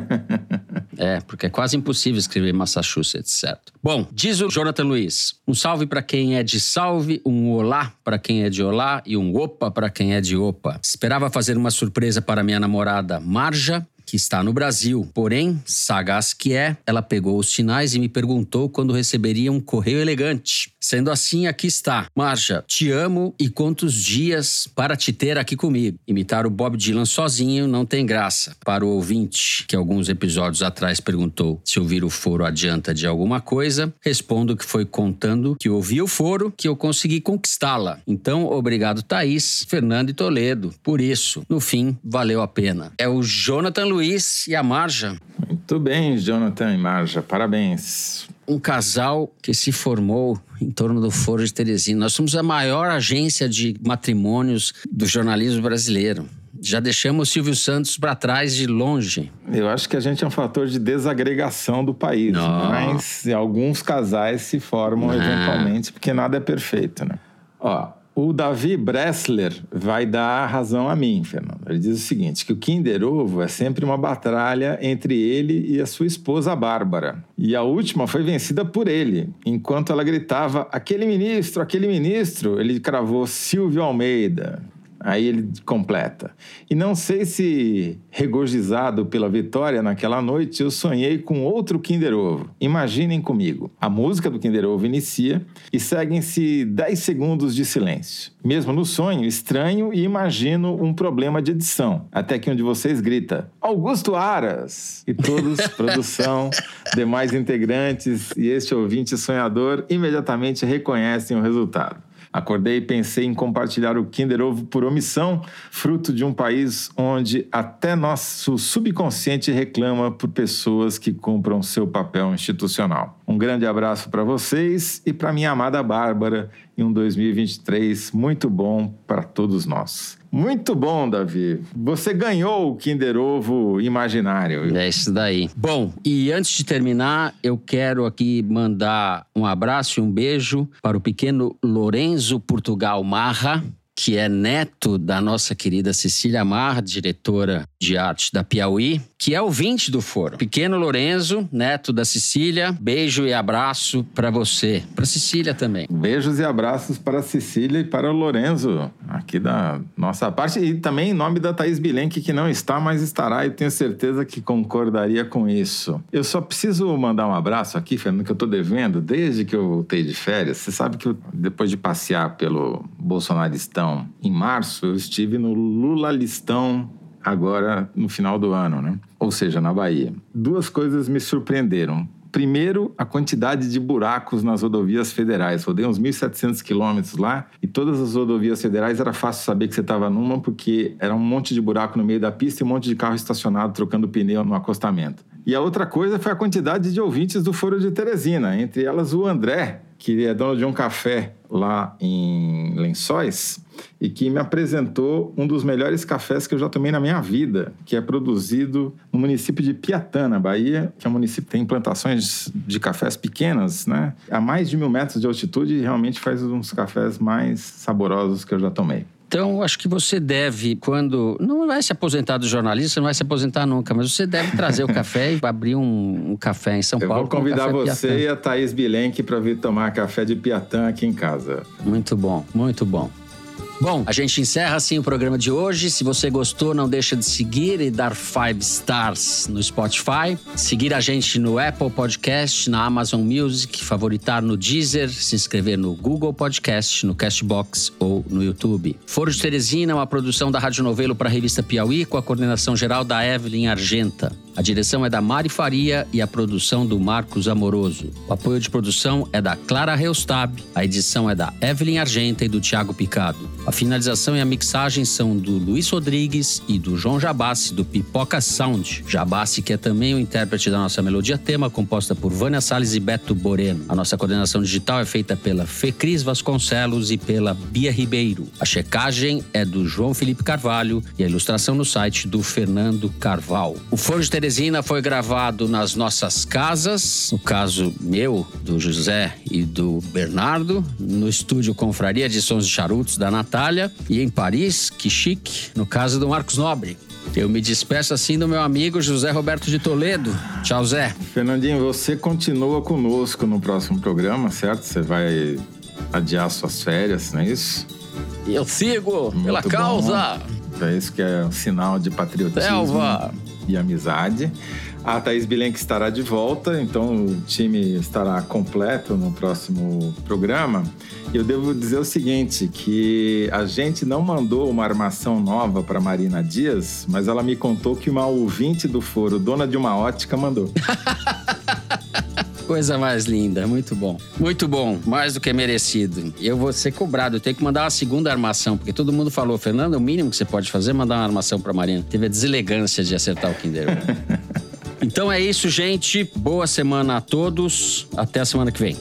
É, porque é quase impossível escrever Massachusetts, certo? Bom, diz o Jonathan Luiz: um salve para quem é de salve, um olá para quem é de olá e um opa para quem é de opa. Esperava fazer uma surpresa para minha namorada Marja, que está no Brasil. Porém, sagaz que é, ela pegou os sinais e me perguntou quando receberia um correio elegante. Sendo assim, aqui está. Marja, te amo e quantos dias para te ter aqui comigo. Imitar o Bob Dylan sozinho não tem graça. Para o ouvinte, que alguns episódios atrás perguntou se ouvir o foro adianta de alguma coisa, respondo que foi contando que ouvi o foro que eu consegui conquistá-la. Então, obrigado Thaís, Fernando e Toledo. Por isso, no fim, valeu a pena. É o Jonathan Luiz e a Marja. Muito bem, Jonathan e Marja, parabéns. Um casal que se formou em torno do Foro de Teresina. Nós somos a maior agência de matrimônios do jornalismo brasileiro. Já deixamos o Silvio Santos para trás de longe. Eu acho que a gente é um fator de desagregação do país, Não. mas alguns casais se formam Não. eventualmente, porque nada é perfeito, né? Ó, o Davi Bressler vai dar razão a mim, Fernando. Ele diz o seguinte, que o Kinder Ovo é sempre uma batalha entre ele e a sua esposa Bárbara. E a última foi vencida por ele. Enquanto ela gritava, aquele ministro, aquele ministro, ele cravou Silvio Almeida. Aí ele completa. E não sei se, regozijado pela vitória naquela noite, eu sonhei com outro Kinder Ovo. Imaginem comigo. A música do Kinder Ovo inicia e seguem-se 10 segundos de silêncio. Mesmo no sonho, estranho e imagino um problema de edição. Até que um de vocês grita: Augusto Aras! E todos, produção, demais integrantes e este ouvinte sonhador imediatamente reconhecem o resultado. Acordei e pensei em compartilhar o Kinder Ovo por omissão, fruto de um país onde até nosso subconsciente reclama por pessoas que cumpram seu papel institucional. Um grande abraço para vocês e para minha amada Bárbara e um 2023 muito bom para todos nós. Muito bom, Davi. Você ganhou o Kinder Ovo imaginário. É isso daí. Bom, e antes de terminar, eu quero aqui mandar um abraço e um beijo para o pequeno Lorenzo Portugal Marra, que é neto da nossa querida Cecília Marra, diretora de arte da Piauí, que é ouvinte do foro. Pequeno Lorenzo, neto da Cecília, beijo e abraço para você. Para Cecília também. Beijos e abraços para Cecília e para o Lorenzo, aqui da nossa parte. E também em nome da Thaís Bilenque, que não está, mas estará, e tenho certeza que concordaria com isso. Eu só preciso mandar um abraço aqui, Fernando, que eu estou devendo, desde que eu voltei de férias. Você sabe que eu, depois de passear pelo Bolsonaristão em março, eu estive no Lulalistão agora no final do ano, né? Ou seja, na Bahia. Duas coisas me surpreenderam. Primeiro, a quantidade de buracos nas rodovias federais. Rodei uns 1.700 quilômetros lá e todas as rodovias federais era fácil saber que você estava numa porque era um monte de buraco no meio da pista e um monte de carro estacionado trocando pneu no acostamento. E a outra coisa foi a quantidade de ouvintes do Foro de Teresina, entre elas o André, que é dono de um café lá em Lençóis e que me apresentou um dos melhores cafés que eu já tomei na minha vida, que é produzido no município de Piatã, na Bahia, que é um município que tem plantações de cafés pequenas, né? A mais de mil metros de altitude e realmente faz uns cafés mais saborosos que eu já tomei. Então, acho que você deve, quando. Não vai se aposentar do jornalista, não vai se aposentar nunca, mas você deve trazer o café e abrir um, um café em São Eu Paulo. vou com convidar você Piatã. e a Thaís Bilenque para vir tomar café de Piatã aqui em casa. Muito bom, muito bom. Bom, a gente encerra assim o programa de hoje. Se você gostou, não deixa de seguir e dar five stars no Spotify. Seguir a gente no Apple Podcast, na Amazon Music, favoritar no Deezer, se inscrever no Google Podcast, no Castbox ou no YouTube. Foro de Teresina é uma produção da Rádio Novelo para a revista Piauí, com a coordenação geral da Evelyn Argenta. A direção é da Mari Faria e a produção do Marcos Amoroso. O apoio de produção é da Clara Reustab, a edição é da Evelyn Argenta e do Thiago Picado. A finalização e a mixagem são do Luiz Rodrigues e do João Jabassi, do Pipoca Sound. Jabassi, que é também o intérprete da nossa melodia tema, composta por Vânia Salles e Beto Boreno. A nossa coordenação digital é feita pela Fecris Vasconcelos e pela Bia Ribeiro. A checagem é do João Felipe Carvalho e a ilustração no site do Fernando Carval. O Foro de Teresina foi gravado nas nossas casas, no caso meu, do José e do Bernardo, no estúdio Confraria de Sons de Charutos da Natália e em Paris, que chique, no caso do Marcos Nobre. Eu me despeço assim do meu amigo José Roberto de Toledo. Tchau, Zé. Fernandinho, você continua conosco no próximo programa, certo? Você vai adiar suas férias, não é isso? Eu sigo Muito pela bom. causa. É isso que é um sinal de patriotismo Selva. E amizade. A Thaís Bilenque estará de volta, então o time estará completo no próximo programa. Eu devo dizer o seguinte, que a gente não mandou uma armação nova para Marina Dias, mas ela me contou que uma ouvinte do foro, dona de uma ótica, mandou. Coisa mais linda, muito bom. Muito bom, mais do que merecido. Eu vou ser cobrado, eu tenho que mandar uma segunda armação, porque todo mundo falou, Fernando, o mínimo que você pode fazer é mandar uma armação pra Marina. Teve a deselegância de acertar o Kinder. Então é isso, gente. Boa semana a todos. Até a semana que vem.